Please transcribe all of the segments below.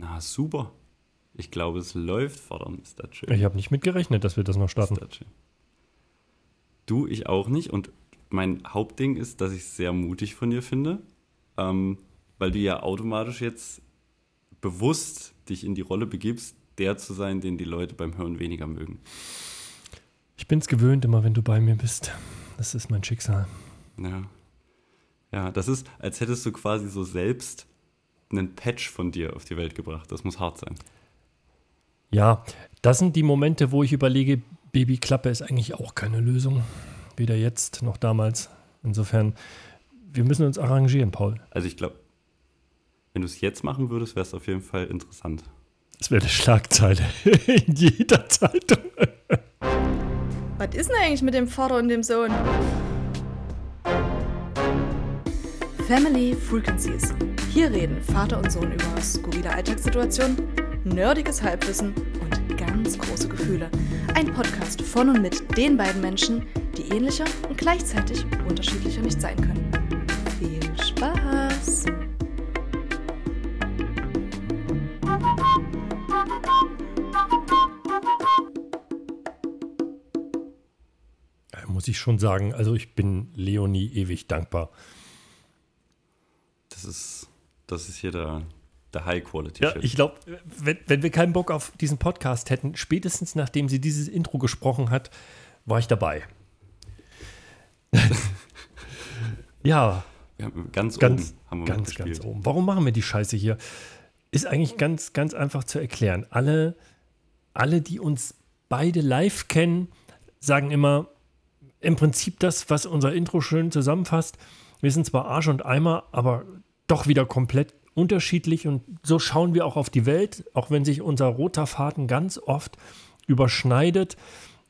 Na, super. Ich glaube, es läuft, Vater Mr. Chill. Ich habe nicht mit gerechnet, dass wir das noch starten. Mr. Chill. Du, ich auch nicht. Und mein Hauptding ist, dass ich es sehr mutig von dir finde, ähm, weil du ja automatisch jetzt bewusst dich in die Rolle begibst, der zu sein, den die Leute beim Hören weniger mögen. Ich bin es gewöhnt, immer wenn du bei mir bist. Das ist mein Schicksal. Ja. Ja, das ist, als hättest du quasi so selbst einen Patch von dir auf die Welt gebracht. Das muss hart sein. Ja, das sind die Momente, wo ich überlege, Babyklappe ist eigentlich auch keine Lösung. Weder jetzt noch damals. Insofern, wir müssen uns arrangieren, Paul. Also ich glaube, wenn du es jetzt machen würdest, wäre es auf jeden Fall interessant. Das wäre eine Schlagzeile in jeder Zeitung. Was ist denn eigentlich mit dem Vater und dem Sohn? Family Frequencies. Hier reden Vater und Sohn über skurrile Alltagssituationen, nerdiges Halbwissen und ganz große Gefühle. Ein Podcast von und mit den beiden Menschen, die ähnlicher und gleichzeitig unterschiedlicher nicht sein können. Viel Spaß! Muss ich schon sagen, also ich bin Leonie ewig dankbar. Das ist, das ist hier der, der High-Quality. Ja, ich glaube, wenn, wenn wir keinen Bock auf diesen Podcast hätten, spätestens nachdem sie dieses Intro gesprochen hat, war ich dabei. ja. Ganz, ganz oben haben wir ganz, ganz oben. Warum machen wir die Scheiße hier? Ist eigentlich ganz, ganz einfach zu erklären. Alle, alle, die uns beide live kennen, sagen immer im Prinzip das, was unser Intro schön zusammenfasst. Wir sind zwar Arsch und Eimer, aber doch wieder komplett unterschiedlich und so schauen wir auch auf die Welt, auch wenn sich unser roter Faden ganz oft überschneidet.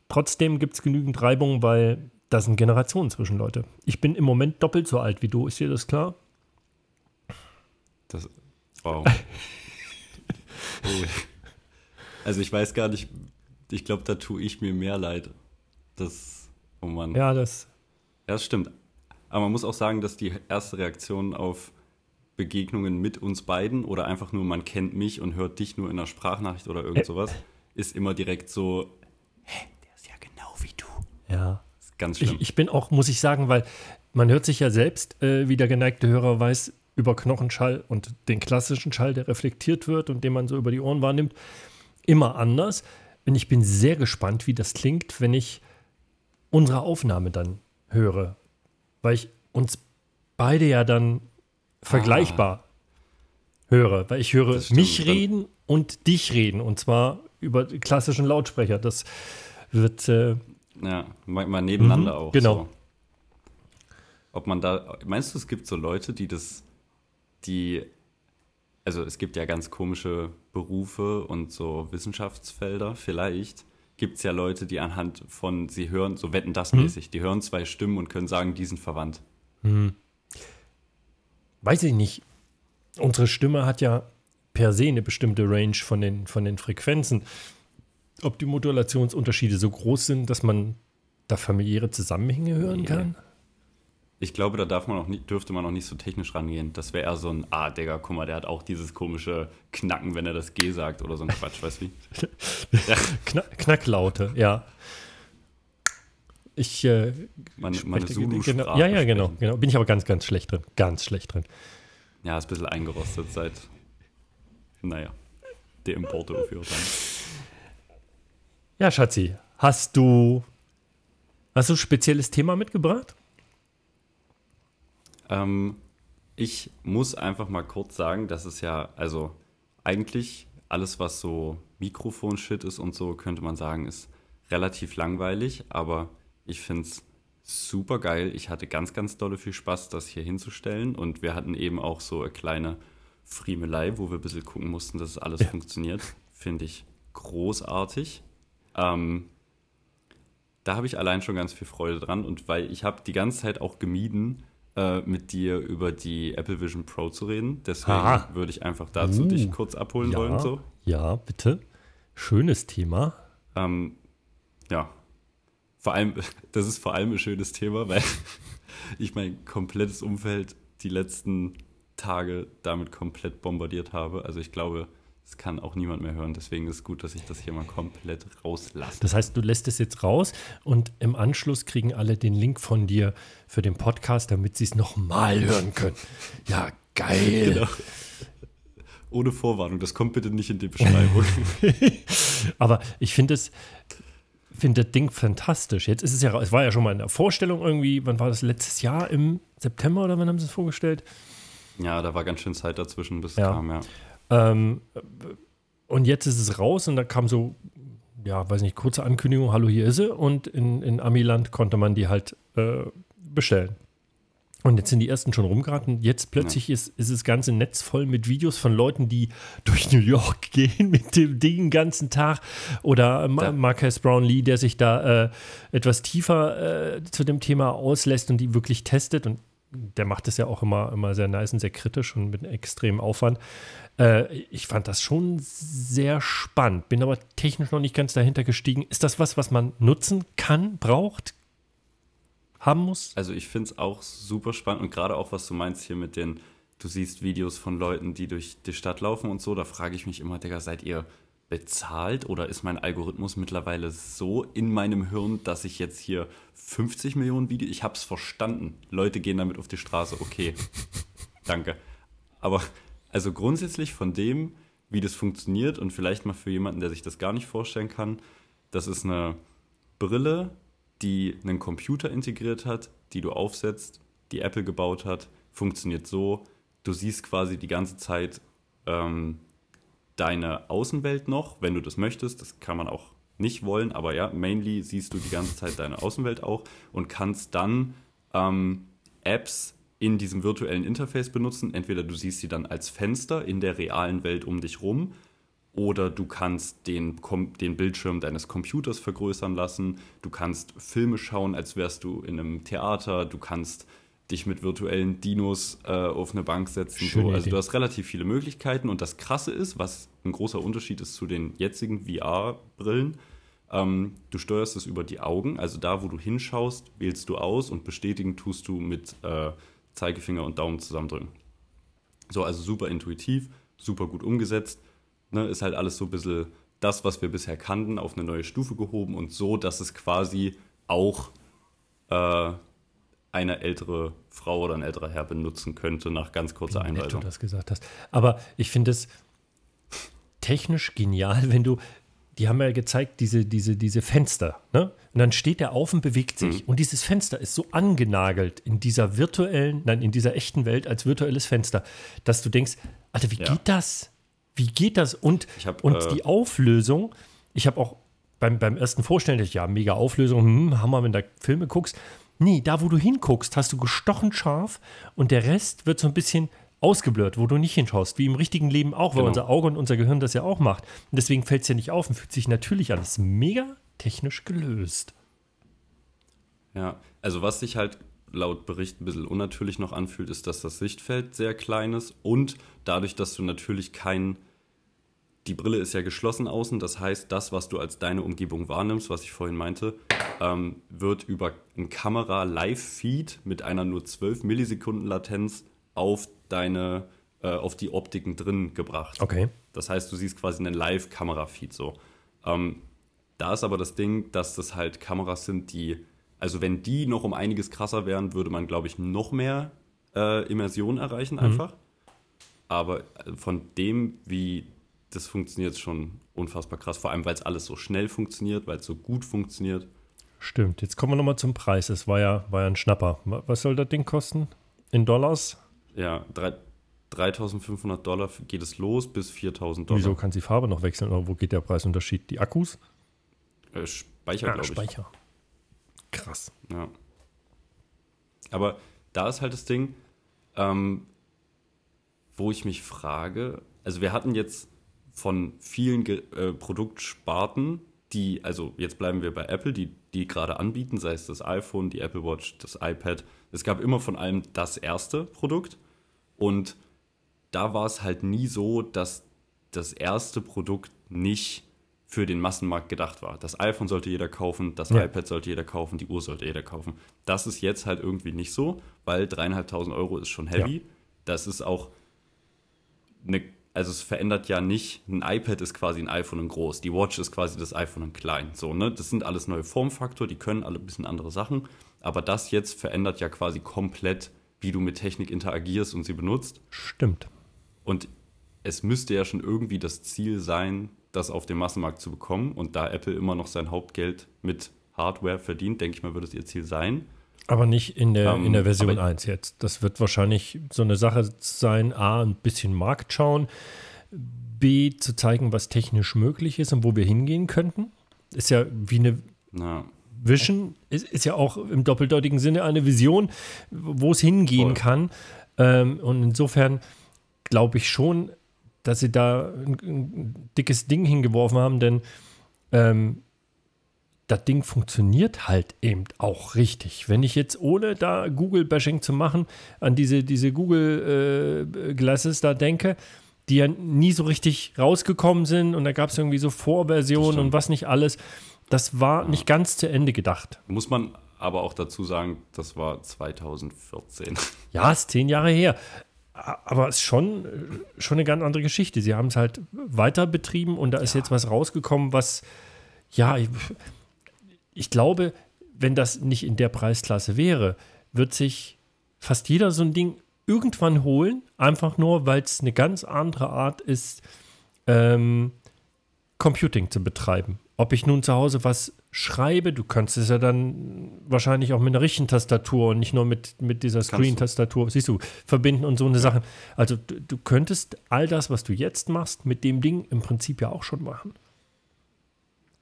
Trotzdem gibt es genügend Reibung, weil da sind Generationen zwischen Leute. Ich bin im Moment doppelt so alt wie du, ist dir das klar? Das, wow. oh. Also ich weiß gar nicht, ich glaube, da tue ich mir mehr leid. Das, oh Mann. Ja, das. Ja, das stimmt. Aber man muss auch sagen, dass die erste Reaktion auf Begegnungen mit uns beiden oder einfach nur, man kennt mich und hört dich nur in einer Sprachnachricht oder irgend Ä- sowas, ist immer direkt so, hä, der ist ja genau wie du. Ja. Ist ganz schlimm. Ich, ich bin auch, muss ich sagen, weil man hört sich ja selbst, äh, wie der geneigte Hörer weiß, über Knochenschall und den klassischen Schall, der reflektiert wird und den man so über die Ohren wahrnimmt, immer anders. Und ich bin sehr gespannt, wie das klingt, wenn ich unsere Aufnahme dann höre. Weil ich uns beide ja dann vergleichbar höre. Weil ich höre mich reden und dich reden. Und zwar über klassischen Lautsprecher. Das wird. Äh, ja, mal, mal nebeneinander Mhm, auch. genau. So. Ob man da, meinst du, es gibt so Leute, die das, die, also es gibt ja ganz komische Berufe und so Wissenschaftsfelder, vielleicht gibt es ja Leute, die anhand von, sie hören, so wetten das Mhm. mäßig, die hören zwei Stimmen und können sagen, die sind verwandt. Weiß ich nicht. Unsere Stimme hat ja per se eine bestimmte Range von den, von den Frequenzen. Ob die Modulationsunterschiede so groß sind, dass man da familiäre Zusammenhänge hören kann? Ich glaube, da darf man auch nicht, dürfte man auch nicht so technisch rangehen. Das wäre eher so ein, ah, Digga, guck mal, der hat auch dieses komische Knacken, wenn er das G sagt oder so ein Quatsch, weißt du wie? Kna Knacklaute, ja. Ich äh, Meine, meine Zulu-Sprache. genau, Ja, ja, genau, genau. Bin ich aber ganz, ganz schlecht drin. Ganz schlecht drin. Ja, ist ein bisschen eingerostet seit, naja, der Importe haben. Ja, Schatzi, hast du, hast du ein spezielles Thema mitgebracht? Ähm, ich muss einfach mal kurz sagen, dass es ja, also eigentlich alles, was so Mikrofon-Shit ist und so, könnte man sagen, ist relativ langweilig, aber ich finde es super geil. Ich hatte ganz, ganz dolle viel Spaß, das hier hinzustellen und wir hatten eben auch so eine kleine Friemelei, wo wir ein bisschen gucken mussten, dass es alles funktioniert. Finde ich großartig. Ähm, da habe ich allein schon ganz viel Freude dran und weil ich habe die ganze Zeit auch gemieden, äh, mit dir über die Apple Vision Pro zu reden. Deswegen Aha. würde ich einfach dazu Uh, dich kurz abholen wollen. So. ja, bitte. Schönes Thema. Ähm, ja, vor allem, das ist vor allem ein schönes Thema, weil ich mein komplettes Umfeld die letzten Tage damit komplett bombardiert habe. Also ich glaube, Das kann auch niemand mehr hören. Deswegen ist es gut, dass ich das hier mal komplett rauslasse. Das heißt, du lässt es jetzt raus und im Anschluss kriegen alle den Link von dir für den Podcast, damit sie es nochmal hören können. Ja, geil. Genau. Ohne Vorwarnung, das kommt bitte nicht in die Beschreibung. Aber ich finde es, finde das Ding fantastisch. Jetzt ist es ja, es war ja schon mal in der Vorstellung irgendwie, wann war das letztes Jahr im September oder wann haben sie es vorgestellt? Ja, da war ganz schön Zeit dazwischen, bis ja. es kam, ja. Ähm, und jetzt ist es raus und da kam so, ja, weiß nicht, kurze Ankündigung, hallo, hier ist sie. Und in, in Amiland konnte man die halt äh, bestellen. Und jetzt sind die ersten schon rumgeraten. Jetzt plötzlich ja. ist, ist das ganze Netz voll mit Videos von Leuten, die durch New York gehen mit dem Ding den ganzen Tag. Oder ja. Marcus Brownlee, der sich da äh, etwas tiefer äh, zu dem Thema auslässt und die wirklich testet. Und der macht das ja auch immer, immer sehr nice und sehr kritisch und mit extremem Aufwand. Äh, ich fand das schon sehr spannend, bin aber technisch noch nicht ganz dahinter gestiegen. Ist das was, was man nutzen kann, braucht, haben muss? Also ich finde es auch super spannend und gerade auch, was du meinst hier mit den, du siehst Videos von Leuten, die durch die Stadt laufen und so, da frage ich mich immer, Digga, seid ihr bezahlt oder ist mein Algorithmus mittlerweile so in meinem Hirn, dass ich jetzt hier 50 Millionen Videos, ich habe es verstanden, Leute gehen damit auf die Straße, okay, danke. Aber also grundsätzlich von dem, wie das funktioniert und vielleicht mal für jemanden, der sich das gar nicht vorstellen kann, das ist eine Brille, die einen Computer integriert hat, die du aufsetzt, die Apple gebaut hat, funktioniert so, du siehst quasi die ganze Zeit ähm, deine Außenwelt noch, wenn du das möchtest, das kann man auch nicht wollen, aber ja, mainly siehst du die ganze Zeit deine Außenwelt auch und kannst dann ähm, Apps in diesem virtuellen Interface benutzen. Entweder du siehst sie dann als Fenster in der realen Welt um dich rum oder du kannst den, den Bildschirm deines Computers vergrößern lassen. Du kannst Filme schauen, als wärst du in einem Theater. Du kannst dich mit virtuellen Dinos äh, auf eine Bank setzen. So. Also du hast relativ viele Möglichkeiten. Und das Krasse ist, was ein großer Unterschied ist zu den jetzigen VR-Brillen, ähm, du steuerst es über die Augen. Also da, wo du hinschaust, wählst du aus und bestätigen tust du mit äh, Zeigefinger und Daumen zusammendrücken. So, also super intuitiv, super gut umgesetzt. Ne, ist halt alles so ein bisschen das, was wir bisher kannten, auf eine neue Stufe gehoben und so, dass es quasi auch äh, eine ältere Frau oder ein älterer Herr benutzen könnte nach ganz kurzer Einleitung. Nett du das gesagt hast. Aber ich finde es technisch genial, wenn du die haben ja gezeigt, diese, diese, diese Fenster. Ne? Und dann steht der auf und bewegt sich. Mhm. Und dieses Fenster ist so angenagelt in dieser virtuellen, nein, in dieser echten Welt als virtuelles Fenster, dass du denkst, Alter, wie ja. geht das? Wie geht das? Und, hab, und äh, die Auflösung, ich habe auch beim, beim ersten Vorstellen, ja, mega Auflösung, hm, Hammer, wenn du Filme guckst. Nee, da wo du hinguckst, hast du gestochen scharf und der Rest wird so ein bisschen ausgeblurrt, wo du nicht hinschaust, wie im richtigen Leben auch, weil genau. unser Auge und unser Gehirn das ja auch macht. Und deswegen fällt es ja nicht auf und fühlt sich natürlich alles mega technisch gelöst. Ja, also was sich halt laut Bericht ein bisschen unnatürlich noch anfühlt, ist, dass das Sichtfeld sehr klein ist und dadurch, dass du natürlich kein die Brille ist ja geschlossen außen, das heißt, das, was du als deine Umgebung wahrnimmst, was ich vorhin meinte, ähm, wird über ein Kamera-Live-Feed mit einer nur 12 Millisekunden Latenz auf deine, äh, auf die Optiken drin gebracht. Okay. Das heißt, du siehst quasi einen Live-Kamera-Feed so. Ähm, da ist aber das Ding, dass das halt Kameras sind, die, also wenn die noch um einiges krasser wären, würde man, glaube ich, noch mehr äh, Immersion erreichen mhm. einfach. Aber äh, von dem, wie das funktioniert, schon unfassbar krass. Vor allem, weil es alles so schnell funktioniert, weil es so gut funktioniert. Stimmt. Jetzt kommen wir nochmal zum Preis. Es war ja, war ja ein Schnapper. Was soll das Ding kosten? In Dollars? Ja, 3500 Dollar geht es los bis 4000 Dollar. Wieso kann die Farbe noch wechseln oder wo geht der Preisunterschied? Die Akkus? Äh, Speicher, ah, glaube ich. Speicher. Krass. Ja. Aber da ist halt das Ding, ähm, wo ich mich frage, also wir hatten jetzt von vielen Ge äh, Produktsparten, die, also jetzt bleiben wir bei Apple, die die gerade anbieten, sei es das iPhone, die Apple Watch, das iPad. Es gab immer von allem das erste Produkt und da war es halt nie so, dass das erste Produkt nicht für den Massenmarkt gedacht war. Das iPhone sollte jeder kaufen, das ja. iPad sollte jeder kaufen, die Uhr sollte jeder kaufen. Das ist jetzt halt irgendwie nicht so, weil dreieinhalbtausend Euro ist schon heavy. Ja. Das ist auch eine also es verändert ja nicht, ein iPad ist quasi ein iPhone in groß, die Watch ist quasi das iPhone in klein. So, ne? Das sind alles neue Formfaktor, die können alle ein bisschen andere Sachen. Aber das jetzt verändert ja quasi komplett, wie du mit Technik interagierst und sie benutzt. Stimmt. Und es müsste ja schon irgendwie das Ziel sein, das auf dem Massenmarkt zu bekommen. Und da Apple immer noch sein Hauptgeld mit Hardware verdient, denke ich mal, würde es ihr Ziel sein. Aber nicht in der, Ähm, in der Version aber- 1 jetzt. Das wird wahrscheinlich so eine Sache sein, A, ein bisschen Markt schauen, B, zu zeigen, was technisch möglich ist und wo wir hingehen könnten. Ist ja wie eine Na, Vision, ist, ist ja auch im doppeldeutigen Sinne eine Vision, wo es hingehen Voll. kann. Ähm, und insofern glaube ich schon, dass sie da ein, ein dickes Ding hingeworfen haben, denn ähm, das Ding funktioniert halt eben auch richtig. Wenn ich jetzt ohne da Google-Bashing zu machen an diese, diese Google-Glasses da denke, die ja nie so richtig rausgekommen sind und da gab es irgendwie so Vorversionen und was nicht alles. Das war nicht ganz zu Ende gedacht. muss man aber auch dazu sagen, das war 2014. Ja, ist zehn Jahre her. Aber es ist schon, äh, schon eine ganz andere Geschichte. Sie haben es halt weiter betrieben und da ist jetzt was rausgekommen, was, ja, ich, ich glaube, wenn das nicht in der Preisklasse wäre, wird sich fast jeder so ein Ding irgendwann holen, einfach nur, weil es eine ganz andere Art ist, ähm, Computing zu betreiben. Ob ich nun zu Hause was schreibe, du kannst es ja dann wahrscheinlich auch mit einer richtigen Tastatur und nicht nur mit, mit dieser. Screen-Tastatur, siehst du, verbinden und so eine Sachen. Also du, du könntest all das, was du jetzt machst, mit dem Ding im Prinzip ja auch schon machen.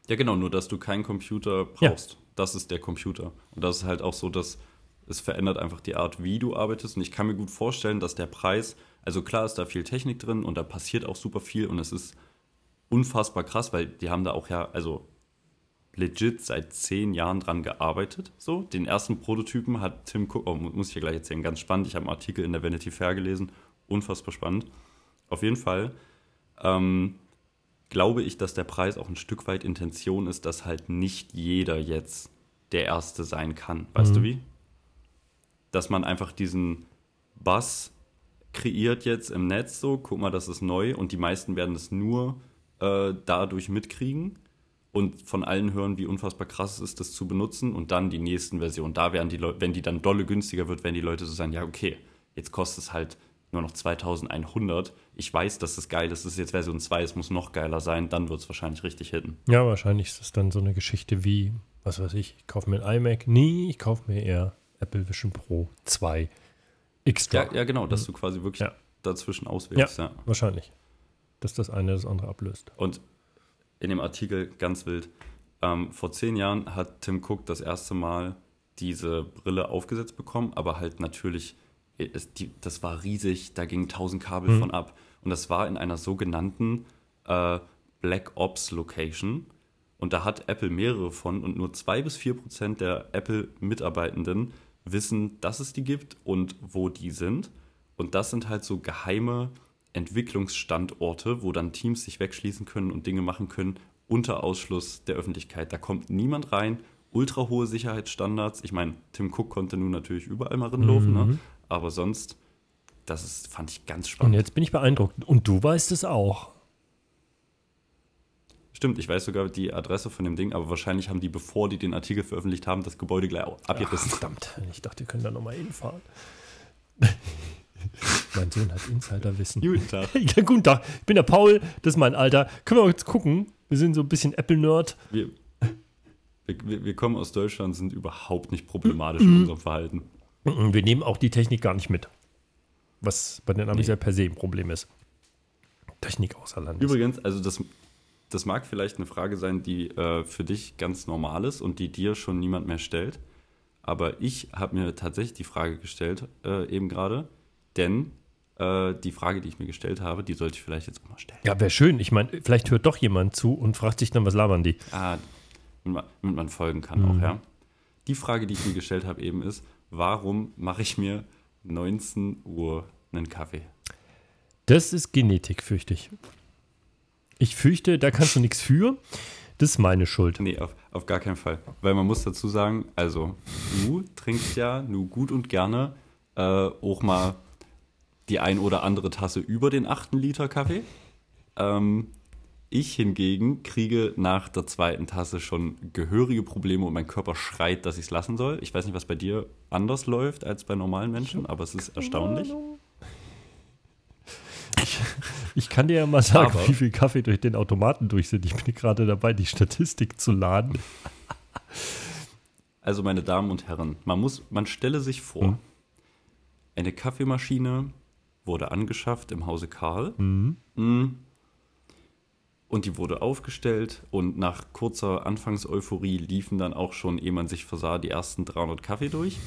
Ja, genau, nur dass du keinen Computer Ja. brauchst. Das ist der Computer. Und das ist halt auch so, dass es verändert einfach die Art, wie du arbeitest. Und ich kann mir gut vorstellen, dass der Preis, also klar ist da viel Technik drin und da passiert auch super viel und es ist unfassbar krass, weil die haben da auch ja, also legit seit zehn Jahren dran gearbeitet. So, den ersten Prototypen hat Tim Cook, oh, mu- muss ich ja gleich erzählen, ganz spannend. Ich habe einen Artikel in der Vanity Fair gelesen, unfassbar spannend. Auf jeden Fall ähm, glaube ich, dass der Preis auch ein Stück weit Intention ist, dass halt nicht jeder jetzt der Erste sein kann. Weißt du wie? Dass man einfach diesen Bass kreiert jetzt im Netz so, guck mal, das ist neu und die meisten werden es nur äh, dadurch mitkriegen und von allen hören, wie unfassbar krass es ist, das zu benutzen und dann die nächsten Versionen. Da werden die Leute, wenn die dann dolle günstiger wird, werden die Leute so sagen, ja okay, jetzt kostet es halt nur noch 2100. Ich weiß, dass es geil ist, es ist jetzt Version 2, es muss noch geiler sein, dann wird es wahrscheinlich richtig hitten. Ja, wahrscheinlich ist das dann so eine Geschichte wie, was weiß ich, ich kaufe mir ein iMac. Nee, ich kaufe mir eher Apple Vision Pro 2 extra. Ja, ja genau, dass du quasi wirklich Ja. dazwischen auswählst. Ja. Wahrscheinlich. Dass das eine das andere ablöst. Und in dem Artikel ganz wild, ähm, vor zehn Jahren hat Tim Cook das erste Mal diese Brille aufgesetzt bekommen, aber halt natürlich, äh, es, die, das war riesig, da gingen tausend Kabel Mhm. von ab. Und das war in einer sogenannten äh, Black Ops Location. Und da hat Apple mehrere von und nur zwei bis vier Prozent der Apple-Mitarbeitenden wissen, dass es die gibt und wo die sind. Und das sind halt so geheime Entwicklungsstandorte, wo dann Teams sich wegschließen können und Dinge machen können unter Ausschluss der Öffentlichkeit. Da kommt niemand rein. Ultra hohe Sicherheitsstandards. Ich meine, Tim Cook konnte nun natürlich überall mal rinlaufen, ne? aber sonst, das ist, fand ich ganz Und spannend. jetzt bin ich beeindruckt. Und du weißt es auch. Stimmt, ich weiß sogar die Adresse von dem Ding, aber wahrscheinlich haben die, bevor die den Artikel veröffentlicht haben, das Gebäude gleich au- Ach, abgerissen. verdammt, ich dachte, wir können da nochmal hinfahren. mein Sohn hat Insiderwissen. Guten Tag. Ja, guten Tag, ich bin der Paul, das ist mein Alter. Können wir jetzt gucken? Wir sind so ein bisschen Apple-Nerd. Wir, wir, wir kommen aus Deutschland, sind überhaupt nicht problematisch in unserem Verhalten. Wir nehmen auch die Technik gar nicht mit. Was bei den Amis Nee. ja per se ein Problem ist. Technik außer Landes. Übrigens, also das, das mag vielleicht eine Frage sein, die äh, für dich ganz normal ist und die dir schon niemand mehr stellt. Aber ich habe mir tatsächlich die Frage gestellt, äh, eben gerade. Denn äh, die Frage, die ich mir gestellt habe, die sollte ich vielleicht jetzt auch mal stellen. Ja, wäre schön. Ich meine, vielleicht hört doch jemand zu und fragt sich dann, was labern die? Ah, damit man, folgen kann auch, ja. Die Frage, die ich mir gestellt habe, eben ist, warum mache ich mir 19 Uhr einen Kaffee? Das ist Genetik, fürchte ich. Ich fürchte, da kannst du nichts für. Das ist meine Schuld. Nee, auf, auf gar keinen Fall. Weil man muss dazu sagen, also du trinkst ja nur gut und gerne äh, auch mal die ein oder andere Tasse über den achten Liter Kaffee. Ähm, ich hingegen kriege nach der zweiten Tasse schon gehörige Probleme und mein Körper schreit, dass ich es lassen soll. Ich weiß nicht, was bei dir anders läuft als bei normalen Menschen, aber es ist erstaunlich. Ich, ich kann dir ja mal sagen, Aber- wie viel Kaffee durch den Automaten durch sind. Ich bin gerade dabei, die Statistik zu laden. Also, meine Damen und Herren, man muss, man stelle sich vor, Hm. eine Kaffeemaschine wurde angeschafft im Hause Karl. Mhm. Mm. Und die wurde aufgestellt und nach kurzer Anfangseuphorie liefen dann auch schon, ehe man sich versah, die ersten 300 Kaffee durch.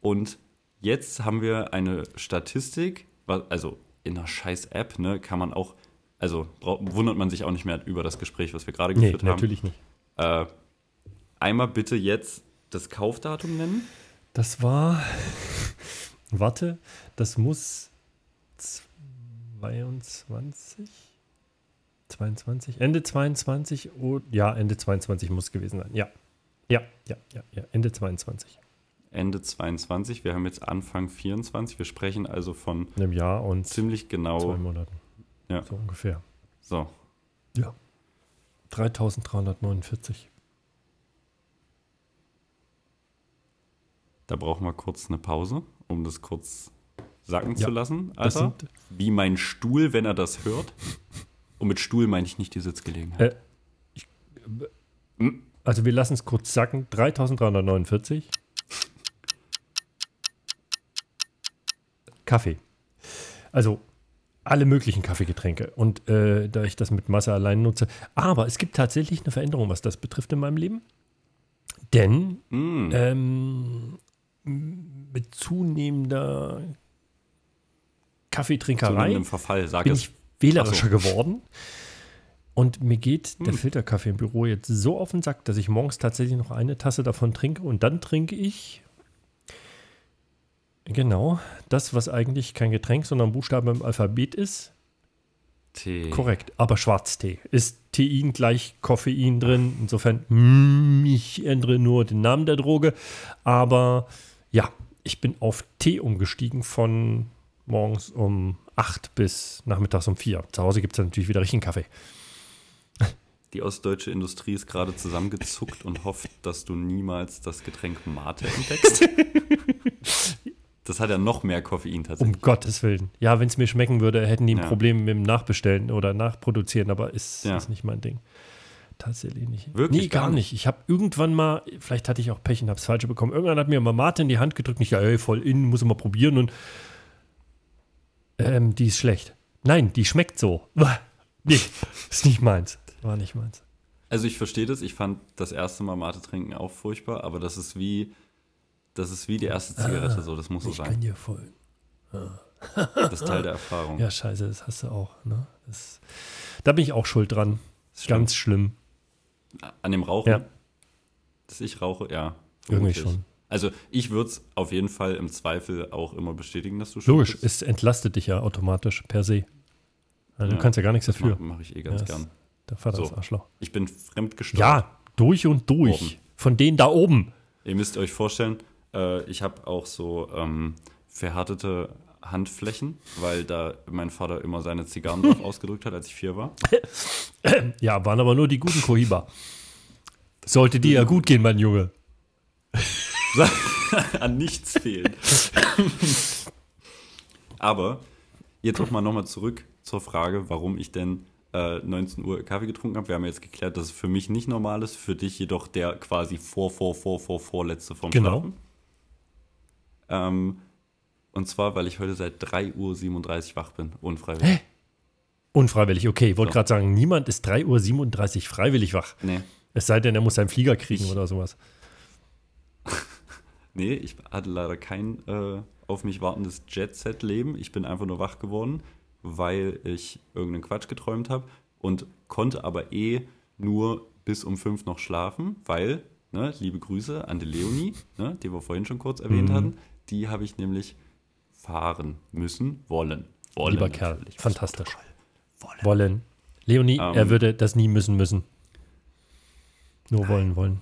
Und jetzt haben wir eine Statistik, also in einer scheiß App, ne, kann man auch, also wundert man sich auch nicht mehr über das Gespräch, was wir gerade Nee, geführt haben. natürlich nicht. Äh, einmal bitte jetzt das Kaufdatum nennen. Das war, warte, das muss 22, 22, Ende 22, oh, ja, Ende 22 muss gewesen sein. Ja, ja, ja, ja, ja, Ende 22. Ende 22, wir haben jetzt Anfang 24, wir sprechen also von In einem Jahr und ziemlich zwei genau, Monaten. Ja. So ungefähr. so, Ja. 3349. da brauchen wir kurz eine Pause, um das kurz sacken Ja, zu lassen, Alter. Wie mein Stuhl, wenn er das hört. Und mit Stuhl meine ich nicht die Sitzgelegenheit. äh, ich, äh, also wir lassen es kurz sacken. 3349. Kaffee. Also alle möglichen Kaffeegetränke. Und äh, da ich das mit Masse allein nutze. Aber es gibt tatsächlich eine Veränderung, was das betrifft in meinem Leben. Denn Mm, ähm, mit zunehmender Kaffeetrinkerei zunehmendem Verfall, sag bin es. ich wählerischer Ach geworden. Und mir geht der Hm. Filterkaffee im Büro jetzt so auf den Sack, dass ich morgens tatsächlich noch eine Tasse davon trinke und dann trinke ich genau das, was eigentlich kein Getränk, sondern Buchstabe im Alphabet ist. Tee. Korrekt, aber Schwarztee. Ist Tein gleich Koffein drin? Insofern, mm, ich ändere nur den Namen der Droge. Aber ja, ich bin auf Tee umgestiegen von morgens um 8 bis nachmittags um 4. Zu Hause gibt es natürlich wieder richtigen Kaffee. Die ostdeutsche Industrie ist gerade zusammengezuckt und hofft, dass du niemals das Getränk Mate entdeckst. Das hat ja noch mehr Koffein tatsächlich. Um Gottes Willen. Ja, wenn es mir schmecken würde, hätten die ein Ja. Problem mit dem Nachbestellen oder Nachproduzieren, aber ist, Ja. ist nicht mein Ding. Tatsächlich nicht. Wirklich Nee, gar gar nicht. Ich habe irgendwann mal, vielleicht hatte ich auch Pech und habe es falsch bekommen. Irgendwann hat mir mal Mate in die Hand gedrückt. Nicht, ja, ey, voll in, muss ich mal probieren. Und ähm, die ist schlecht. Nein, die schmeckt so. Nee, ist nicht meins. War nicht meins. Also ich verstehe das, ich fand das erste Mal Mate trinken auch furchtbar, aber das ist wie, das ist wie die erste Zigarette so, das muss so Ah, ich kann sein. dir folgen. Das ist Teil der Erfahrung. Ja, scheiße, das hast du auch. Ne? Das, da bin ich auch schuld dran. ist schlimm. Ganz schlimm. An dem Rauchen, Ja. dass ich rauche, ja. Irgendwie schon. Also ich würde es auf jeden Fall im Zweifel auch immer bestätigen, dass du schuld Logisch, bist. es entlastet dich ja automatisch per se. Also Ja, Du kannst ja gar nichts dafür. Mache mach ich eh ganz Ja, gern. Der Vater So. ist Arschloch. Ich bin fremdgesteuert. Ja, durch und durch. Oben. Von denen da oben. Ihr müsst euch vorstellen, äh, ich habe auch so ähm, verhärtete Handflächen, weil da mein Vater immer seine Zigarren drauf ausgedrückt hat, als ich vier war. Ja, waren aber nur die guten Cohiba. Sollte dir ja gut gehen, mein Junge. An nichts fehlen. Aber jetzt auch mal nochmal zurück zur Frage, warum ich denn äh, 19 Uhr Kaffee getrunken habe. Wir haben jetzt geklärt, dass es für mich nicht normal ist, für dich jedoch der quasi vor, vor, vor, vor, vorletzte vom Genau. Schlafen. Ähm, und zwar, weil ich heute seit 3.37 Uhr wach bin, unfreiwillig. Hä? Unfreiwillig, okay. Ich wollte So. gerade sagen, niemand ist 3.37 Uhr freiwillig wach. Nee, Es sei denn, er muss seinen Flieger kriegen Ich- oder sowas. Nee, ich hatte leider kein äh, auf mich wartendes Jet-Set-Leben. Ich bin einfach nur wach geworden, weil ich irgendeinen Quatsch geträumt habe und konnte aber eh nur bis um fünf noch schlafen, weil, ne, liebe Grüße an die Leonie, ne, die wir vorhin schon kurz erwähnt Mhm. hatten, die habe ich nämlich fahren müssen, wollen. wollen Lieber Kerl, fantastisch. Wollen. Wollen. Leonie, Ähm. er würde das nie müssen müssen. Nur wollen, wollen.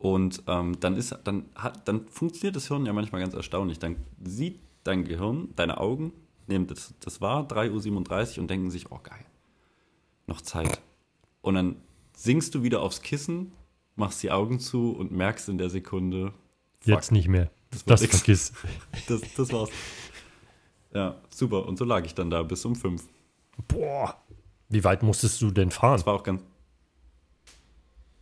Und ähm, dann ist, dann hat, dann funktioniert das Hirn ja manchmal ganz erstaunlich. Dann sieht dein Gehirn, deine Augen nehmen das, das wahr, 3.37 Uhr und denken sich, oh geil, noch Zeit. Und dann sinkst du wieder aufs Kissen, machst die Augen zu und merkst in der Sekunde, Jetzt nicht mehr. Das war Das nix. vergiss. das, das war's. Ja, super. Und so lag ich dann da bis um fünf. Boah. Wie weit musstest du denn fahren? Das war auch ganz.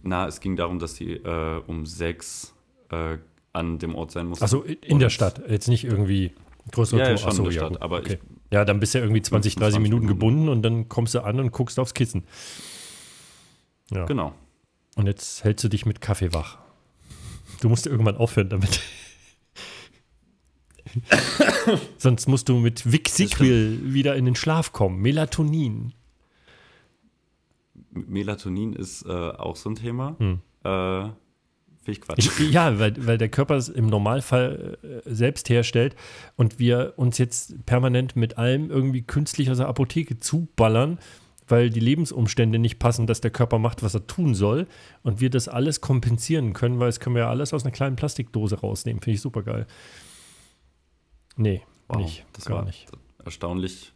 Na, es ging darum, dass die äh, um sechs äh, an dem Ort sein mussten. Achso, in der Und- Stadt. Jetzt nicht irgendwie größere Ja, ja, Tour. schon Ach so, in der ja, Stadt, gut, aber okay. ich- Ja, dann bist du ja irgendwie 20, 30 20 Minuten gebunden und dann kommst du an und guckst aufs Kissen. Ja. Genau. Und jetzt hältst du dich mit Kaffee wach. Du musst irgendwann aufhören damit. Sonst musst du mit Vixiquil wieder in den Schlaf kommen. Melatonin. Melatonin ist äh, auch so ein Thema. Hm. Äh, Finde ich Quatsch. Ja, weil, weil der Körper es im Normalfall äh, selbst herstellt und wir uns jetzt permanent mit allem irgendwie künstlich aus der Apotheke zuballern, weil die Lebensumstände nicht passen, dass der Körper macht, was er tun soll und wir das alles kompensieren können, weil es können wir ja alles aus einer kleinen Plastikdose rausnehmen. Finde ich super geil. Nee, Wow, nicht. das gar war nicht. erstaunlich,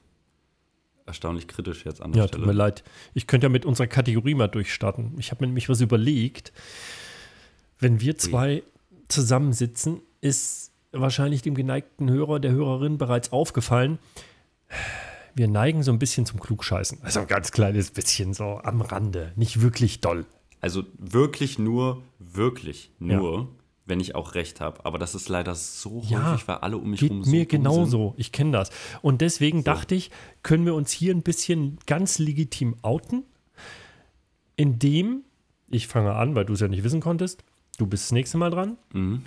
erstaunlich kritisch jetzt an der Ja, tut mir Stelle. leid. Ich könnte ja mit unserer Kategorie mal durchstarten. Ich habe mir nämlich was überlegt. Wenn wir zwei zusammensitzen, ist wahrscheinlich dem geneigten Hörer, der Hörerin bereits aufgefallen, wir neigen so ein bisschen zum Klugscheißen. Also ein ganz kleines bisschen so am Rande. Nicht wirklich doll. Also wirklich nur, wirklich nur, wenn ich auch recht habe. Aber das ist leider so Ja, häufig, weil alle um mich Geht rum so mir genauso. Ich kenne das. Und deswegen dachte ich, können wir uns hier ein bisschen ganz legitim outen, indem, ich fange an, weil du es ja nicht wissen konntest, du bist das nächste Mal dran, Sind. Mhm.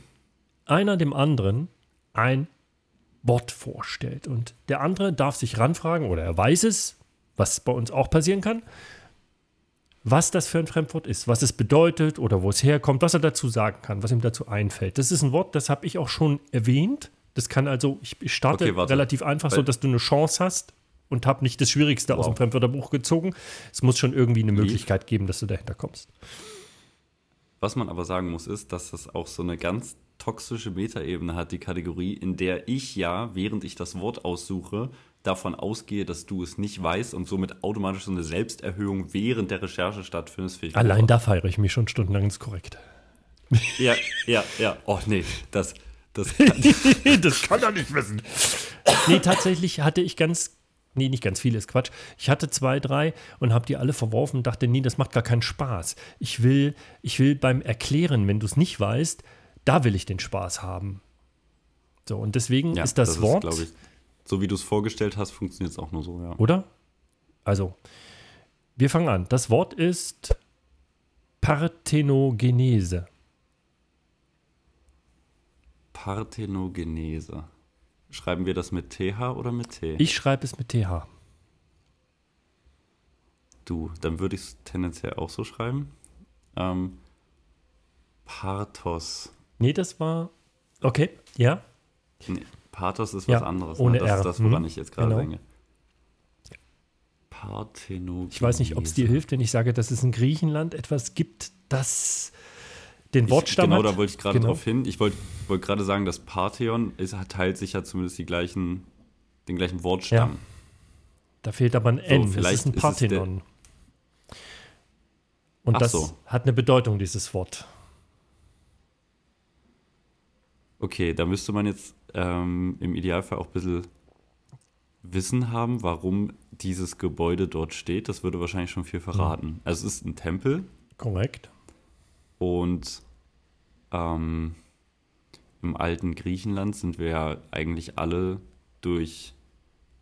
einer dem anderen ein Wort vorstellt. Und der andere darf sich ranfragen, oder er weiß es, was bei uns auch passieren kann, was das für ein Fremdwort ist, was es bedeutet oder wo es herkommt, was er dazu sagen kann, was ihm dazu einfällt. Das ist ein Wort, das habe ich auch schon erwähnt. Das kann also, ich starte Okay, relativ einfach, so Weil- dass du eine Chance hast und habe nicht das Schwierigste aus Wow. dem Fremdwörterbuch gezogen. Es muss schon irgendwie eine Möglichkeit geben, dass du dahinter kommst. Was man aber sagen muss, ist, dass das auch so eine ganz toxische Metaebene hat, die Kategorie, in der ich ja, während ich das Wort aussuche, davon ausgehe, dass du es nicht weißt und somit automatisch so eine Selbsterhöhung während der Recherche stattfindet. Das Allein da feiere ich mich schon stundenlang, ist korrekt. Ja, ja, ja. Oh nee, das, das kann, das kann er nicht wissen. Nee, tatsächlich hatte ich ganz, nee, nicht ganz viele, ist Quatsch. Ich hatte zwei, drei und habe die alle verworfen und dachte, nee, das macht gar keinen Spaß. Ich will, ich will beim Erklären, wenn du es nicht weißt, da will ich den Spaß haben. So, und deswegen ja, ist das, Wort, glaube ich, so wie du es vorgestellt hast, funktioniert es auch nur so, ja. oder? Also, wir fangen an. Das Wort ist Parthenogenese. Parthenogenese. Schreiben wir das mit TH oder mit T? Ich schreibe es mit TH. Du, dann würde ich es tendenziell auch so schreiben. Ähm, Parthos. Nee, das war. Okay, ja. Nee, Pathos ist Ja, was anderes. ohne ne? Das R. ist das, woran Mhm, ich jetzt gerade genau. denke. Parthenogenese. Ich weiß nicht, ob es dir hilft, wenn ich sage, dass es in Griechenland etwas gibt, das den Ich, Wortstamm genau, hat. da wollte ich gerade Genau. drauf hin. Ich wollte wollt gerade sagen, das Partheon ist, teilt sich ja zumindest die gleichen, den gleichen Wortstamm. Da fehlt aber ein N. das vielleicht ist ein ist der- Parthenon. Und Ach das so. hat eine Bedeutung, dieses Wort. Okay, da müsste man jetzt ähm, im Idealfall auch ein bisschen Wissen haben, warum dieses Gebäude dort steht. Das würde wahrscheinlich schon viel verraten. Also es ist ein Tempel Korrekt. und ähm, im alten Griechenland sind wir ja eigentlich alle durch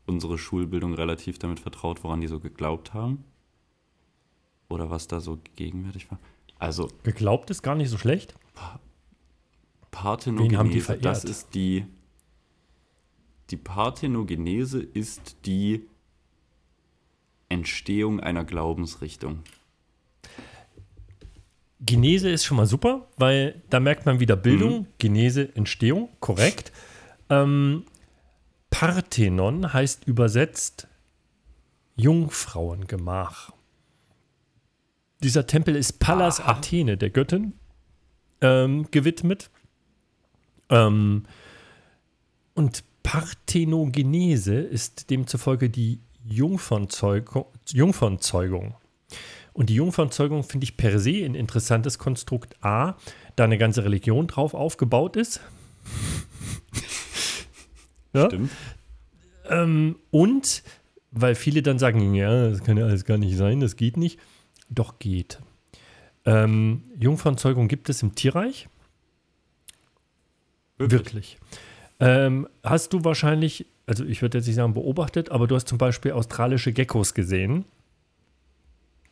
unsere Schulbildung relativ damit vertraut, woran die so geglaubt haben. Oder was da so gegenwärtig war. Also Geglaubt ist gar nicht so schlecht. Die Parthenogenese, das ist die. Die Parthenogenese ist die Entstehung einer Glaubensrichtung. Genese ist schon mal super, weil da merkt man wieder Bildung, Mhm. Genese, Entstehung, korrekt. Ähm, Parthenon heißt übersetzt Jungfrauengemach. Dieser Tempel ist Pallas Aha. Athene, der Göttin, ähm, gewidmet. Ähm, und Parthenogenese ist demzufolge die Jungfernzeugung. Jungfernzeugung. Und die Jungfernzeugung finde ich per se ein interessantes Konstrukt. A, da eine ganze Religion drauf aufgebaut ist. ja? Stimmt. Ähm, und weil viele dann sagen, ja, das kann ja alles gar nicht sein, das geht nicht. Doch geht. Ähm, Jungfernzeugung gibt es im Tierreich. Wirklich. Wirklich. Ähm, hast du wahrscheinlich, also ich würde jetzt nicht sagen beobachtet, aber du hast zum Beispiel australische Geckos gesehen.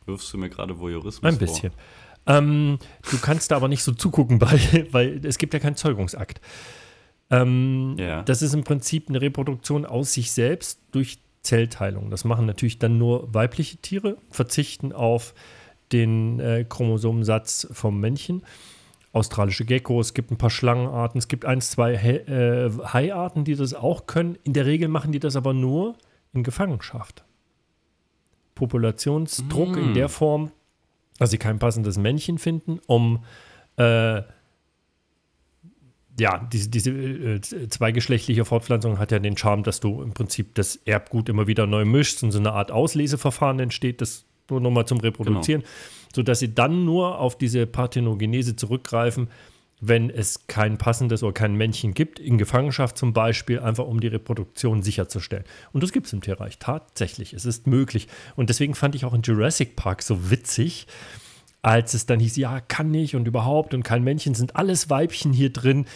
Wirfst du mir gerade Voyeurismus Ein bisschen. Ähm, du kannst da aber nicht so zugucken, bei, weil es gibt ja keinen Zeugungsakt. Ähm, Ja. Das ist im Prinzip eine Reproduktion aus sich selbst durch Zellteilung. Das machen natürlich dann nur weibliche Tiere, verzichten auf den äh, Chromosomensatz vom Männchen. Australische Geckos, es gibt ein paar Schlangenarten, es gibt eins, zwei äh, Haiarten, die das auch können. In der Regel machen die das aber nur in Gefangenschaft. Populationsdruck in Mm. der Form, dass sie kein passendes Männchen finden, um äh, ja, diese, diese äh, zweigeschlechtliche Fortpflanzung hat ja den Charme, dass du im Prinzip das Erbgut immer wieder neu mischst und so eine Art Ausleseverfahren entsteht, das nur nochmal zum Reproduzieren, sodass sie dann nur auf diese Parthenogenese zurückgreifen, wenn es kein passendes oder kein Männchen gibt, in Gefangenschaft zum Beispiel, einfach um die Reproduktion sicherzustellen. Und das gibt es im Tierreich tatsächlich. Es ist möglich. Und deswegen fand ich auch in Jurassic Park so witzig, als es dann hieß, ja, kann nicht und überhaupt und kein Männchen, sind alles Weibchen hier drin.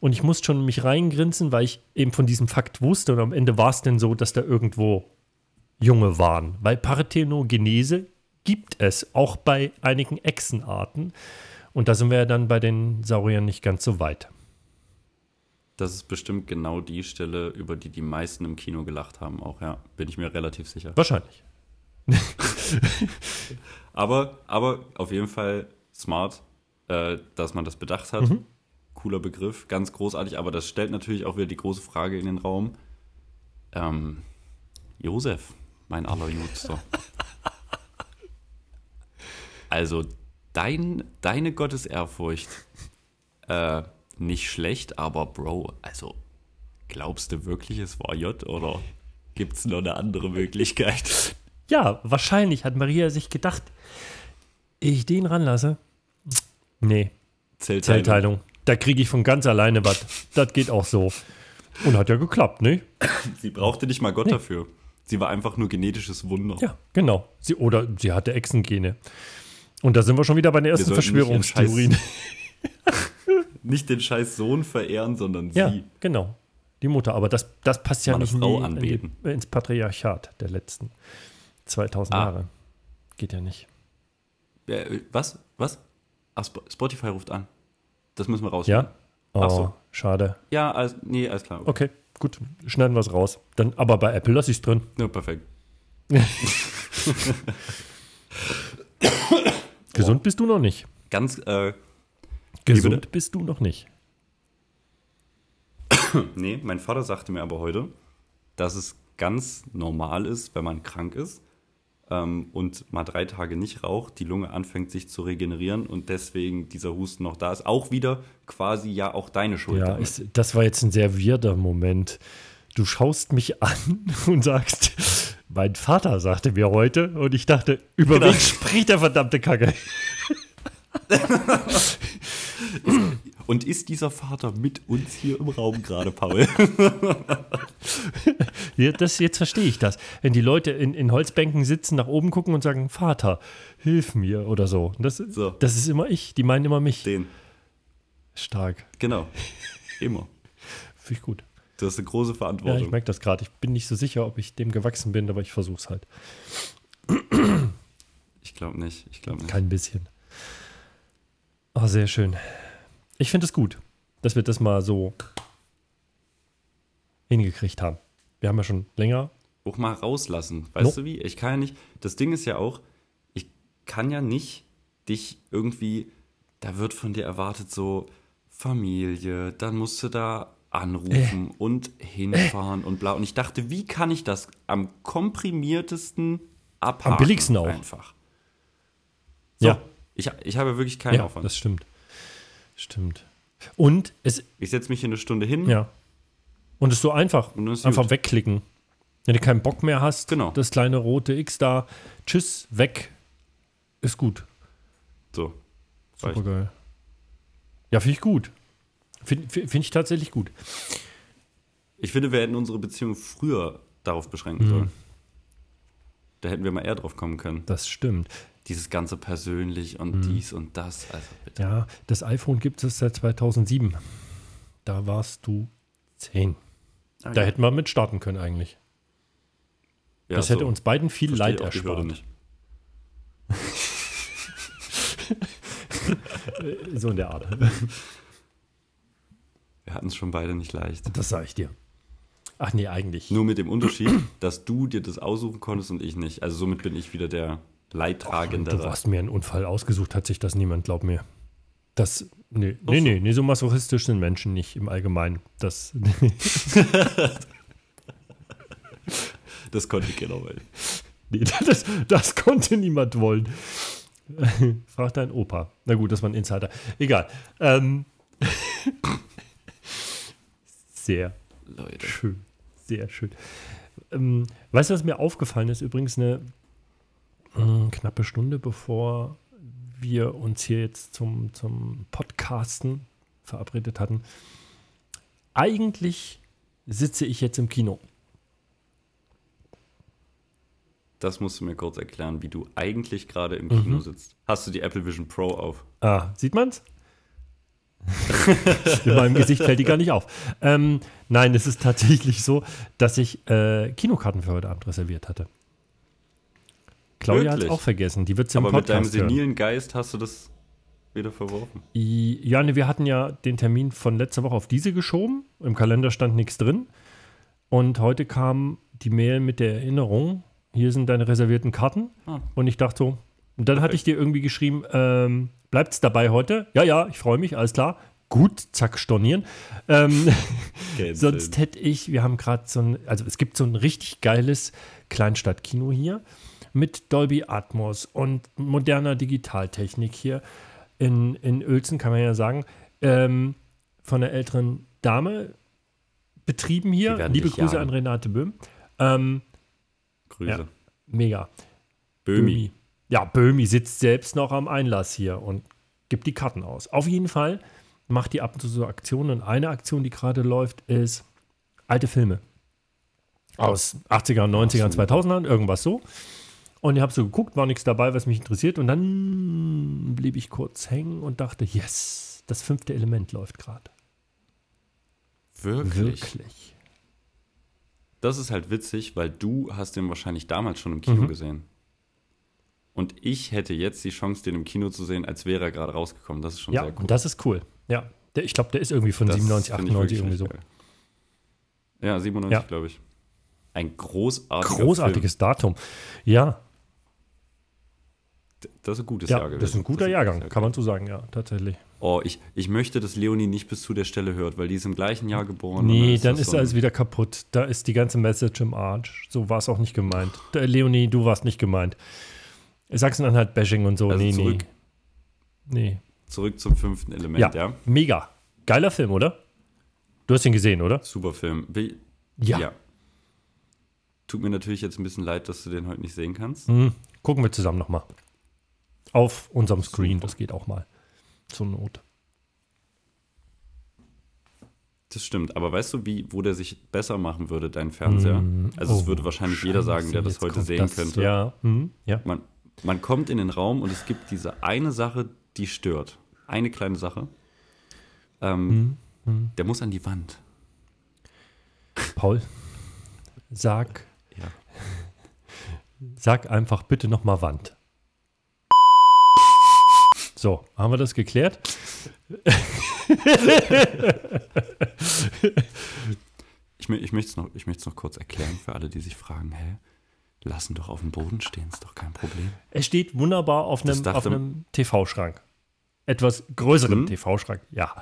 Und ich musste schon mich reingrinsen, weil ich eben von diesem Fakt wusste. Und am Ende war es denn so, dass da irgendwo Junge waren. Weil Parthenogenese gibt es, auch bei einigen Echsenarten. Und da sind wir ja dann bei den Sauriern nicht ganz so weit. Das ist bestimmt genau die Stelle, über die die meisten im Kino gelacht haben, auch, ja. Bin ich mir relativ sicher. Wahrscheinlich. Aber, aber auf jeden Fall smart, äh, dass man das bedacht hat. Mhm. Cooler Begriff, ganz großartig, aber das stellt natürlich auch wieder die große Frage in den Raum. Ähm, Josef, mein allerjüngster. also, dein, deine Gottesehrfurcht, äh, nicht schlecht, aber Bro, also, glaubst du wirklich, es war J oder gibt es noch eine andere Möglichkeit? Ja, wahrscheinlich hat Maria sich gedacht, ich den ranlasse. Nee, Zellteilung. Zellteilung. Da kriege ich von ganz alleine was. Das geht auch so. Und hat ja geklappt, ne? Sie brauchte nicht mal Gott dafür. Sie war einfach nur genetisches Wunder. Ja, genau. Sie, oder sie hatte Echsengene. Und da sind wir schon wieder bei den ersten Verschwörungstheorien. Nicht den scheiß Sohn verehren, sondern Ja, sie. genau. Die Mutter. Aber das, das passt ja Mal eine nicht Frau anbeten. in die, ins Patriarchat der letzten 2000 Ah. Jahre. Geht ja nicht. Äh, was? Was? Ach, Sp- Spotify ruft an. Das müssen wir rausnehmen. Ja? Oh, Ach so. schade. Ja, alles, nee, alles klar. Okay. Okay, gut. Schneiden wir es raus. Dann, aber bei Apple lasse ich es drin. Ja, perfekt. Gesund bist du noch nicht. Ganz, äh, Gesund bist du noch nicht. nee, mein Vater sagte mir aber heute, dass es ganz normal ist, wenn man krank ist ähm, und mal drei Tage nicht raucht, die Lunge anfängt sich zu regenerieren und deswegen dieser Husten noch da ist. Auch wieder quasi ja auch deine Schuld. Ja, ist, das war jetzt ein sehr weirder Moment. Du schaust mich an und sagst, mein Vater sagte mir heute und ich dachte, über Genau. wen spricht der verdammte Kacke? Und ist dieser Vater mit uns hier im Raum gerade, Paul? Das, jetzt verstehe ich das. Wenn die Leute in, in Holzbänken sitzen, nach oben gucken und sagen, Vater, hilf mir oder so. Das, So. das ist immer ich. Die meinen immer mich. Den. Stark. Genau. Immer. Finde ich gut. Du hast eine große Ja, ich Verantwortung. merke das gerade. Ich bin nicht so sicher, ob ich dem gewachsen bin, aber ich versuche es halt. ich glaube nicht. Ich glaube nicht. Kein bisschen. Oh, sehr schön. Ich finde es gut, dass wir das mal so hingekriegt haben. Wir haben ja schon länger. auch mal rauslassen. Weißt No. du wie? Ich kann ja nicht. Das Ding ist ja auch, ich kann ja nicht dich irgendwie. Da wird von dir erwartet so Familie, dann musst du da anrufen und hinfahren und bla. Und ich dachte, wie kann ich das am komprimiertesten abhaken? Am billigsten auch. Einfach. So, Ja. Ich, ich habe wirklich keinen ja, Aufwand. das stimmt. Stimmt. Und es, Ich setze mich hier eine Stunde hin, ja, Und es ist so einfach. Ist Einfach gut. wegklicken. Wenn du keinen Bock mehr hast, Genau. das kleine rote X da, tschüss, weg. Ist gut. So. Super geil. Ja, finde ich gut. Finde find ich tatsächlich gut. Ich finde, wir hätten unsere Beziehung früher darauf beschränken Mhm. sollen. Da hätten wir mal eher drauf kommen können. Das stimmt. Dieses ganze persönlich und Mhm. dies und das. Also bitte. Ja, das iPhone gibt es seit 2007. Da warst du 10. Ah, Da hätten wir mit starten können eigentlich. Ja, das hätte so. uns beiden viel Verstehe Leid erspart. nicht. So in der Art. Wir hatten es schon beide nicht leicht. Das sage ich dir. Ach nee, eigentlich. Nur mit dem Unterschied, dass du dir das aussuchen konntest und ich nicht. Also somit bin ich wieder der Leidtragende. Du hast mir einen Unfall ausgesucht, hat sich das niemand, glaub mir. Das, nee, nee, nee, nee, so masochistisch sind Menschen nicht im Allgemeinen. Das, Das konnte ich genau weil. nee, das, das konnte niemand wollen. Frag deinen Opa. Na gut, das war ein Insider. Egal. Ähm, sehr Leute. schön. Sehr schön. Ähm, weißt du, was mir aufgefallen ist? Übrigens eine äh, knappe Stunde bevor wir uns hier jetzt zum, zum Podcasten verabredet hatten. Eigentlich sitze ich jetzt im Kino. Das musst du mir kurz erklären, wie du eigentlich gerade im Mhm. Kino sitzt. Hast du die Apple Vision Pro auf? Ah, sieht man's? In meinem Gesicht fällt die gar nicht auf. Ähm, nein, es ist tatsächlich so, dass ich äh, Kinokarten für heute Abend reserviert hatte. Claudia hat es auch vergessen. Die wird im Aber mit deinem Podcast hören. senilen Geist hast du das wieder verworfen. Ja, ne, wir hatten ja den Termin von letzter Woche auf diese geschoben. Im Kalender stand nichts drin. Und heute kam die Mail mit der Erinnerung, hier sind deine reservierten Karten. Ah. Und ich dachte so, und dann hatte ich dir irgendwie geschrieben, ähm, bleibt's dabei heute? Ja, ja, ich freue mich, alles klar. Gut, zack, stornieren. Ähm, sonst hätte ich, wir haben gerade so ein, also es gibt so ein richtig geiles Kleinstadtkino hier mit Dolby Atmos und moderner Digitaltechnik hier in, in Uelzen, kann man ja sagen, ähm, von einer älteren Dame betrieben hier. Liebe Grüße jagen. an Renate Böhm. Ähm, Grüße. ja. mega. Böhmi. Ja, Böhmi sitzt selbst noch am Einlass hier und gibt die Karten aus. Auf jeden Fall macht die ab und zu so Aktionen. Und eine Aktion, die gerade läuft, ist alte Filme. Aus 80ern, 90ern, super. 2000ern, irgendwas so. Und ich habe so geguckt, war nichts dabei, was mich interessiert. Und dann blieb ich kurz hängen und dachte, yes, das fünfte Element läuft gerade. Wirklich? Wirklich. Das ist halt witzig, weil du hast den wahrscheinlich damals schon im Kino Mhm. gesehen. Und ich hätte jetzt die Chance, den im Kino zu sehen, als wäre er gerade rausgekommen. Das ist schon Ja, sehr cool. und das ist cool. Ja, der, ich glaube, der ist irgendwie von Das 97, finde ich 98 wirklich irgendwie so. geil. Ja, 97, Ja. glaube ich. Ein großartiger Großartiges Datum. Ja, Film. Das ist ein gutes ja Jahr gewesen. das ist ein guter Das Jahrgang, sehr kann man so sagen, ja, tatsächlich. Oh, ich, ich möchte, dass Leonie nicht bis zu der Stelle hört, weil die ist im gleichen Jahr geboren. Nee, dann das ist so ein- alles wieder kaputt. Da ist die ganze Message im Arsch. So war es auch nicht gemeint. Da, Leonie, du warst nicht gemeint. Sachsen-Anhalt Bashing und so. Also nee, zurück. nee. Nee. Zurück zum fünften Element, Ja, ja? mega. Geiler Film, oder? Du hast ihn gesehen, oder? Super Film. Will, Ja. Tut mir natürlich jetzt ein bisschen leid, dass du den heute nicht sehen kannst. Hm, gucken wir zusammen nochmal. Auf unserem Screen, das geht auch mal. Zur Not. Das stimmt, aber weißt du, wie, wo der sich besser machen würde, dein Fernseher? Mm, also es oh, würde wahrscheinlich jeder sagen, der das heute sehen das, könnte. Ja, hm, ja. Man, man kommt in den Raum und es gibt diese eine Sache, die stört. Eine kleine Sache. Ähm, Hm, Der muss an die Wand. Paul, sag, Ja. sag einfach bitte nochmal Wand. So, haben wir das geklärt? Ich, ich möchte es noch, ich noch kurz erklären für alle, die sich fragen, hä, lassen doch auf dem Boden stehen, ist doch kein Problem. Es steht wunderbar auf einem, auf einem TV-Schrank. Etwas größerem Hm? TV-Schrank, ja.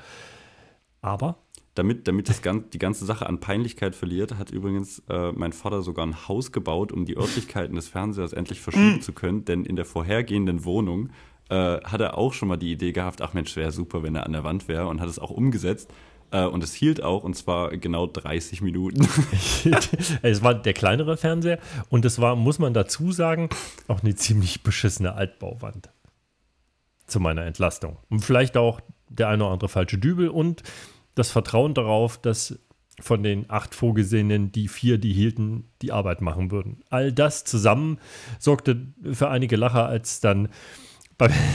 Aber, Damit, damit das gan die ganze Sache an Peinlichkeit verliert, hat übrigens äh, mein Vater sogar ein Haus gebaut, um die Örtlichkeiten des Fernsehers endlich verschieben zu können. Denn in der vorhergehenden Wohnung äh, hat er auch schon mal die Idee gehabt, ach Mensch, wäre super, wenn er an der Wand wäre und hat es auch umgesetzt. Äh, und es hielt auch, und zwar genau 30 Minuten. es war der kleinere Fernseher und es war, muss man dazu sagen, auch eine ziemlich beschissene Altbauwand. Zu meiner Entlastung. Und vielleicht auch der eine oder andere falsche Dübel und das Vertrauen darauf, dass von den acht Vorgesehenen die vier, die hielten, die Arbeit machen würden. All das zusammen sorgte für einige Lacher, als dann,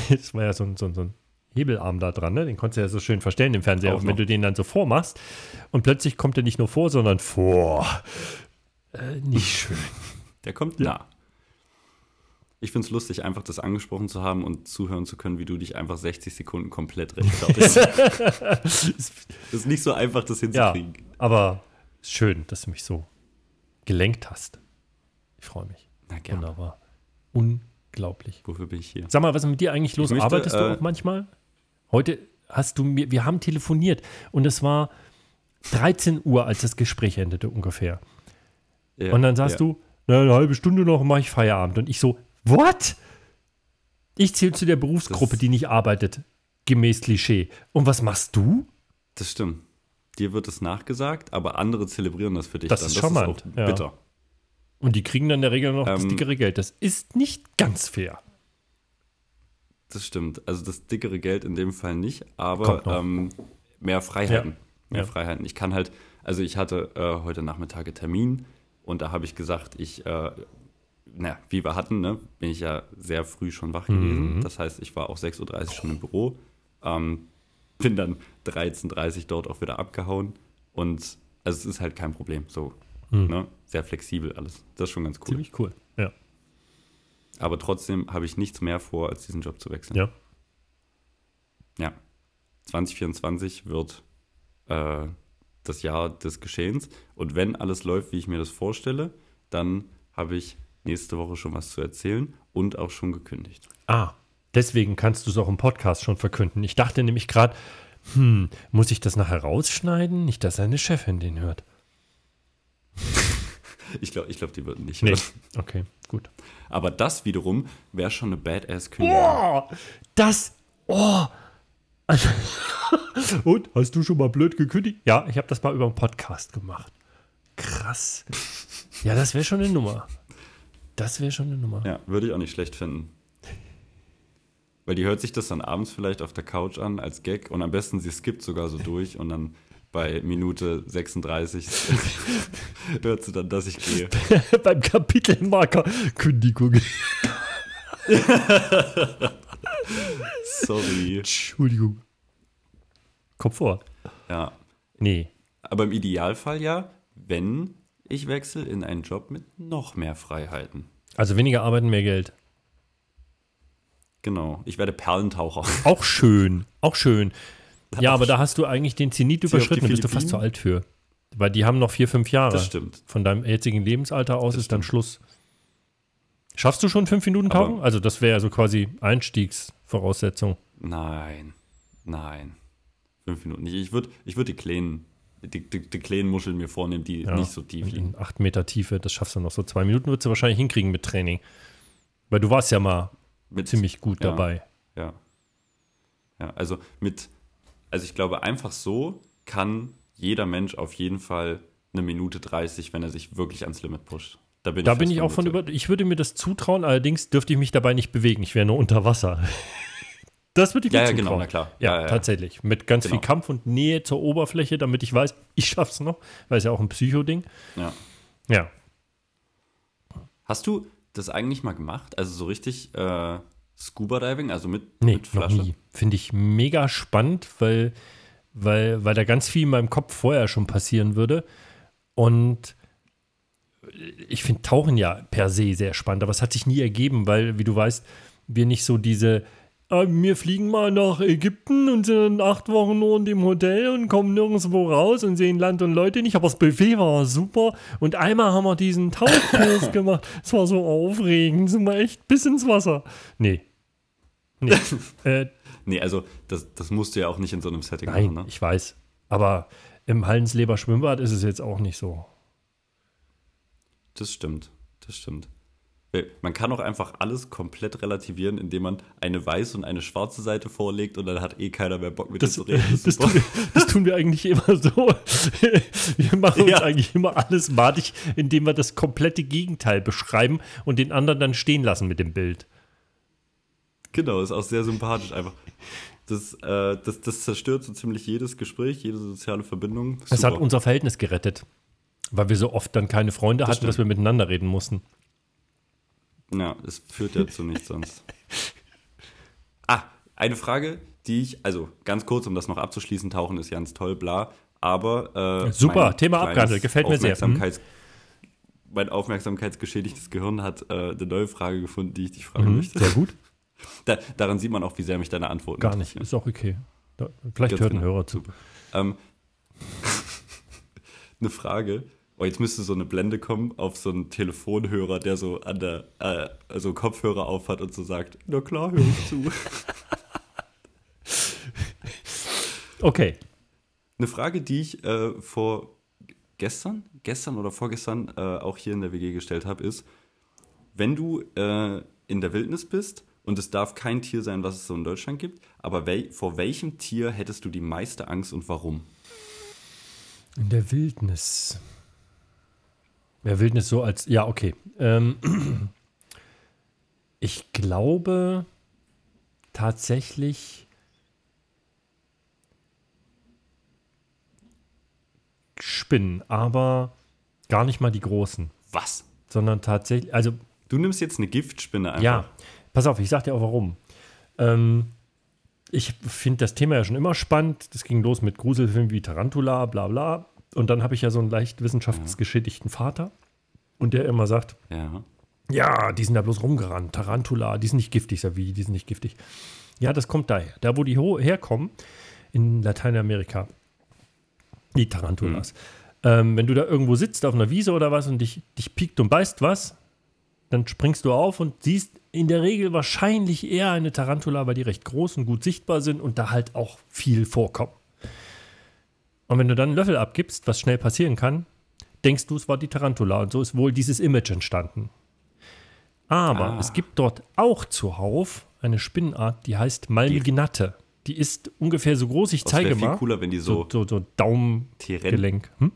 es war ja so ein, so, ein, so ein Hebelarm da dran, ne? den konntest du ja so schön verstellen im Fernseher. Und wenn du den dann so vormachst und plötzlich kommt er nicht nur vor, sondern vor. Äh, nicht schön. Der kommt nah. Ich finde es lustig, einfach das angesprochen zu haben und zuhören zu können, wie du dich einfach 60 Sekunden komplett rechtfertigst. Es ist nicht so einfach, das hinzukriegen. Ja, aber schön, dass du mich so gelenkt hast. Ich freue mich. Na gerne. Wunderbar. Unglaublich. Wofür bin ich hier? Sag mal, was ist mit dir eigentlich los? möchte, Arbeitest du äh, auch manchmal? Heute hast du mir, wir haben telefoniert und es war 13 Uhr, als das Gespräch endete ungefähr. Ja, und dann sagst ja. du, na, eine halbe Stunde noch mache ich Feierabend. Und ich so, what? Ich zähle zu der Berufsgruppe, Das- die nicht arbeitet, gemäß Klischee. Und was machst du? Das stimmt. Dir wird es nachgesagt, aber andere zelebrieren das für dich Das dann. ist das charmant, ist auch ja. Und die kriegen dann in der Regel noch das Ähm, dickere Geld. Das ist nicht ganz fair. Das stimmt. Also das dickere Geld in dem Fall nicht, aber ähm, mehr Freiheiten. Ja. Mehr Ja. Freiheiten. Ich kann halt, also ich hatte äh, heute Nachmittag einen Termin und da habe ich gesagt, ich, äh, na, wie wir hatten, ne, bin ich ja sehr früh schon wach gewesen. Mhm. Das heißt, ich war auch 6.30 Uhr schon im Büro. Ähm, bin dann 13.30 Uhr dort auch wieder abgehauen. Und also es ist halt kein Problem. So, ne, sehr flexibel alles. Das ist schon ganz cool. Mhm. Ziemlich cool. Ja. Aber trotzdem habe ich nichts mehr vor, als diesen Job zu wechseln. Ja. Ja. 2024 wird äh, das Jahr des Geschehens. Und wenn alles läuft, wie ich mir das vorstelle, dann habe ich nächste Woche schon was zu erzählen und auch schon gekündigt. Ah, deswegen kannst du es auch im Podcast schon verkünden. Ich dachte nämlich gerade, hm, muss ich das nachher rausschneiden? Nicht, dass seine Chefin den hört. Ich glaube, ich glaub, die würden nicht. Nee. Okay, gut. Aber das wiederum wäre schon eine Badass-Kündigung. Oh, das, oh. Und, hast du schon mal blöd gekündigt? Ja, ich habe das mal über einen Podcast gemacht. Krass. Ja, das wäre schon eine Nummer. Das wäre schon eine Nummer. Ja, würde ich auch nicht schlecht finden. Weil die hört sich das dann abends vielleicht auf der Couch an als Gag und am besten sie skippt sogar so durch und dann bei Minute 36 hört sie dann, dass ich gehe. Beim Kapitelmarker Kündigung. Sorry. Entschuldigung. Kommt vor. Ja. Nee. Aber im Idealfall ja, wenn ich wechsle in einen Job mit noch mehr Freiheiten. Also weniger arbeiten, mehr Geld. Genau. Ich werde Perlentaucher. Auch schön. Auch schön. Ja, aber da hast du eigentlich den Zenit überschritten, bist du fast zu alt für. Weil die haben noch vier, fünf Jahre. Das stimmt. Von deinem jetzigen Lebensalter aus Das ist dann Schluss. Schaffst du schon fünf Minuten Aber- Tauchen? Also das wäre ja so quasi Einstiegsvoraussetzung. Nein. Nein. Fünf Minuten nicht. Ich würde ich würd die kleinen, die, die, die kleinen Muscheln mir vornehmen, die Ja. nicht so tief liegen. in acht Meter Tiefe, das schaffst du noch so. Zwei Minuten würdest du wahrscheinlich hinkriegen mit Training. Weil du warst ja mal Mit, ziemlich gut ja. dabei. Ja. Ja, also mit, also ich glaube, einfach so kann jeder Mensch auf jeden Fall eine Minute 30, wenn er sich wirklich ans Limit pusht. Da bin Da ich, bin ich auch von über. Ich würde mir das zutrauen, allerdings dürfte ich mich dabei nicht bewegen. Ich wäre nur unter Wasser. Das würde ich Ja, mir ja, genau, zutrauen. na klar. Ja, Ja, ja. tatsächlich. Mit ganz Genau. viel Kampf und Nähe zur Oberfläche, damit ich weiß, ich schaff's noch. Weil es ja auch ein Psycho-Ding. Ja. Ja. Hast du das eigentlich mal gemacht? Also so richtig äh, Scuba Diving, also mit, Nee, mit Flasche? Finde ich mega spannend, weil, weil, weil da ganz viel in meinem Kopf vorher schon passieren würde. Und ich finde Tauchen ja per se sehr spannend, aber es hat sich nie ergeben, weil, wie du weißt, wir nicht so diese. "Ah, Wir fliegen mal nach Ägypten und sind acht Wochen nur in dem Hotel und kommen nirgendwo raus und sehen Land und Leute nicht. Aber das Buffet war super. Und einmal haben wir diesen Tauchkurs gemacht. Es war so aufregend. Sind wir echt bis ins Wasser. Nee. Nee. äh, Nee, also das, das musst du ja auch nicht in so einem Setting Nein, machen, ne? ich weiß. Aber im Hallensleber Schwimmbad ist es jetzt auch nicht so. Das stimmt, das stimmt. Man kann auch einfach alles komplett relativieren, indem man eine weiße und eine schwarze Seite vorlegt und dann hat eh keiner mehr Bock mit Das, dir zu reden. das, das, tun wir, das tun wir eigentlich immer so. Wir machen uns Ja. eigentlich immer alles madig, indem wir das komplette Gegenteil beschreiben und den anderen dann stehen lassen mit dem Bild. Genau, ist auch sehr sympathisch einfach. Das, äh, das, das zerstört so ziemlich jedes Gespräch, jede soziale Verbindung. Das hat Super. unser Verhältnis gerettet. Weil wir so oft dann keine Freunde hatten, stimmt. dass wir miteinander reden mussten. Ja, es führt ja zu nichts sonst. Ah, eine Frage, die ich, also ganz kurz, um das noch abzuschließen, tauchen ist ganz toll, bla. Aber äh, Super, Thema abgehandelt, gefällt mir sehr. Aufmerksamkeits- Mein aufmerksamkeitsgeschädigtes Gehirn hat äh, eine neue Frage gefunden, die ich dich fragen Mhm, möchte. sehr gut. Da, daran sieht man auch, wie sehr mich deine Antworten Gar nicht. Ist auch okay. Da, vielleicht Ganz hört ein genau. Hörer zu. Ähm, eine Frage. Oh, jetzt müsste so eine Blende kommen auf so einen Telefonhörer, der so an der, äh, also Kopfhörer aufhat und so sagt, na klar, höre ich zu. Okay. Eine Frage, die ich äh, vor gestern, gestern oder vorgestern äh, auch hier in der WG gestellt habe, ist, wenn du äh, in der Wildnis bist und es darf kein Tier sein, was es so in Deutschland gibt, aber wel vor welchem Tier hättest du die meiste Angst und warum? In der Wildnis. Ja, Wildnis so als. Ja, okay. Ähm, ich glaube tatsächlich. Spinnen, aber gar nicht mal die großen, Was? sondern tatsächlich, also Du nimmst jetzt eine Giftspinne einfach. ja, pass auf, ich sag dir auch warum. Ähm, ich finde das Thema ja schon immer spannend. Das ging los mit Gruselfilmen wie Tarantula, bla bla. Und dann habe ich ja so einen leicht wissenschaftsgeschädigten Vater. Und der immer sagt, Ja. ja, die sind da bloß rumgerannt. Tarantula, die sind nicht giftig. Sag wie, die sind nicht giftig. Ja, das kommt daher. Da, wo die herkommen, in Lateinamerika, die Tarantulas. Ähm, wenn du da irgendwo sitzt auf einer Wiese oder was und dich, dich piekt und beißt was, dann springst du auf und siehst in der Regel wahrscheinlich eher eine Tarantula, weil die recht groß und gut sichtbar sind und da halt auch viel vorkommen. Und wenn du dann einen Löffel abgibst, was schnell passieren kann, denkst du, es war die Tarantula. Und so ist wohl dieses Image entstanden. Aber Ah. es gibt dort auch zuhauf eine Spinnenart, die heißt Malmignate. Die ist ungefähr so groß, ich Das zeige wäre viel mal. cooler, wenn die so, so, so, so Daumengelenk. Hm?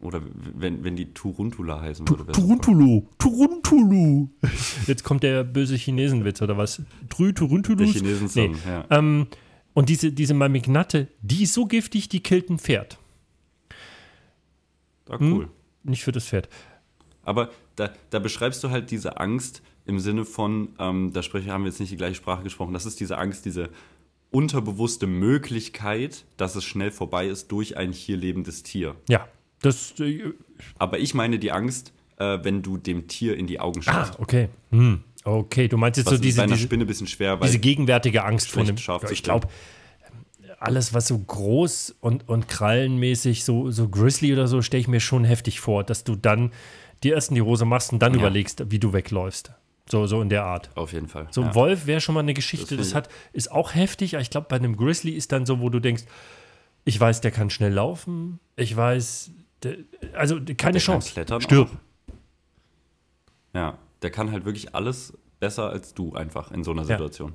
Oder wenn, wenn die Turuntula heißen würde. Turuntulu, Turuntulu. Jetzt kommt der böse Chinesenwitz oder was? Trü, Der Turuntulus. Chinesen-Song, Nee. ja. Ähm, und diese, diese Malmignate, die ist so giftig, die killt ein Pferd. Ah, hm? cool. Nicht für das Pferd. Aber da, da beschreibst du halt diese Angst im Sinne von, ähm, da spreche, haben wir jetzt nicht die gleiche Sprache gesprochen, das ist diese Angst, diese unterbewusste Möglichkeit, dass es schnell vorbei ist durch ein hier lebendes Tier. Ja, das. Äh, Aber ich meine die Angst, äh, wenn du dem Tier in die Augen ah, schaust. okay. Hm. Okay, du meinst jetzt Was so diese, diese, Spinne bisschen schwer, diese gegenwärtige Angst vor dem. scharf Ja, ich glaube, alles, was so groß und, und krallenmäßig, so, so Grizzly oder so, stelle ich mir schon heftig vor, dass du dann dir erst in die Hose machst und dann Ja. überlegst, wie du wegläufst. So, so in der Art. auf jeden Fall. So ein ja. Wolf wäre schon mal eine Geschichte, Das das, hat, ist auch heftig, aber ich glaube, bei einem Grizzly ist dann so, wo du denkst, ich weiß, der kann schnell laufen, ich weiß, also keine Der Chance. klettern Stirb. auch. Ja, der kann halt wirklich alles besser als du einfach in so einer Ja. Situation.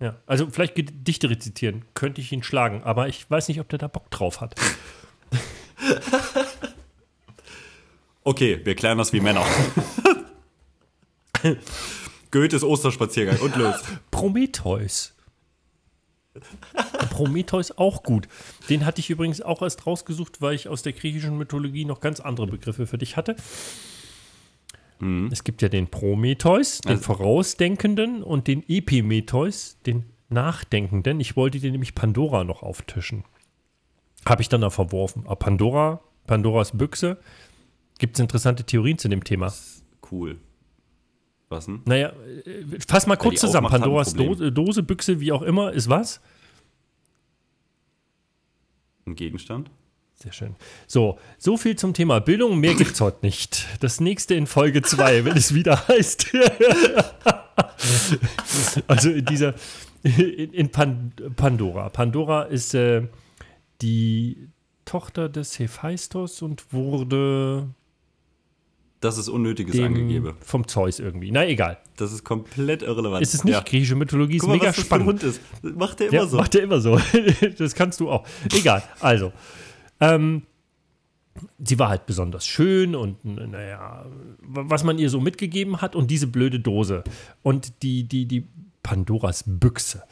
Ja. Also vielleicht Gedichte rezitieren, könnte ich ihn schlagen, aber ich weiß nicht, ob der da Bock drauf hat. Okay, wir klären das wie Männer. Goethes Osterspaziergang und los. Prometheus. Prometheus auch gut. Den hatte ich übrigens auch erst rausgesucht, weil ich aus der griechischen Mythologie noch ganz andere Begriffe für dich hatte. Es gibt ja den Prometheus, den Also- Vorausdenkenden, und den Epimetheus, den Nachdenkenden. Ich wollte dir nämlich Pandora noch auftischen. Habe ich dann auch verworfen. Aber Pandora, Pandoras Büchse, gibt es interessante Theorien zu dem Thema. Cool. Was denn? Naja, äh, fass mal kurz die zusammen. Pandoras Problem. Dose, Büchse, wie auch immer, ist was? Ein Gegenstand? Sehr schön. So, so viel zum Thema Bildung. Mehr gibt's heute nicht. Das nächste in Folge 2, wenn es wieder heißt. also in dieser, in, in Pan, Pandora. Pandora ist äh, die Tochter des Hephaistos und wurde Das ist unnötiges dem, Angegebe. vom Zeus irgendwie. Na, egal. Das ist komplett irrelevant. Ist es nicht Ja. griechische Mythologie? Ist Guck mal, mega was das für ein spannend. Hund ist. Das macht der immer Ja, so. macht er immer so. das kannst du auch. Egal. Also, ähm, sie war halt besonders schön und naja, was man ihr so mitgegeben hat und diese blöde Dose und die, die, die Pandoras Büchse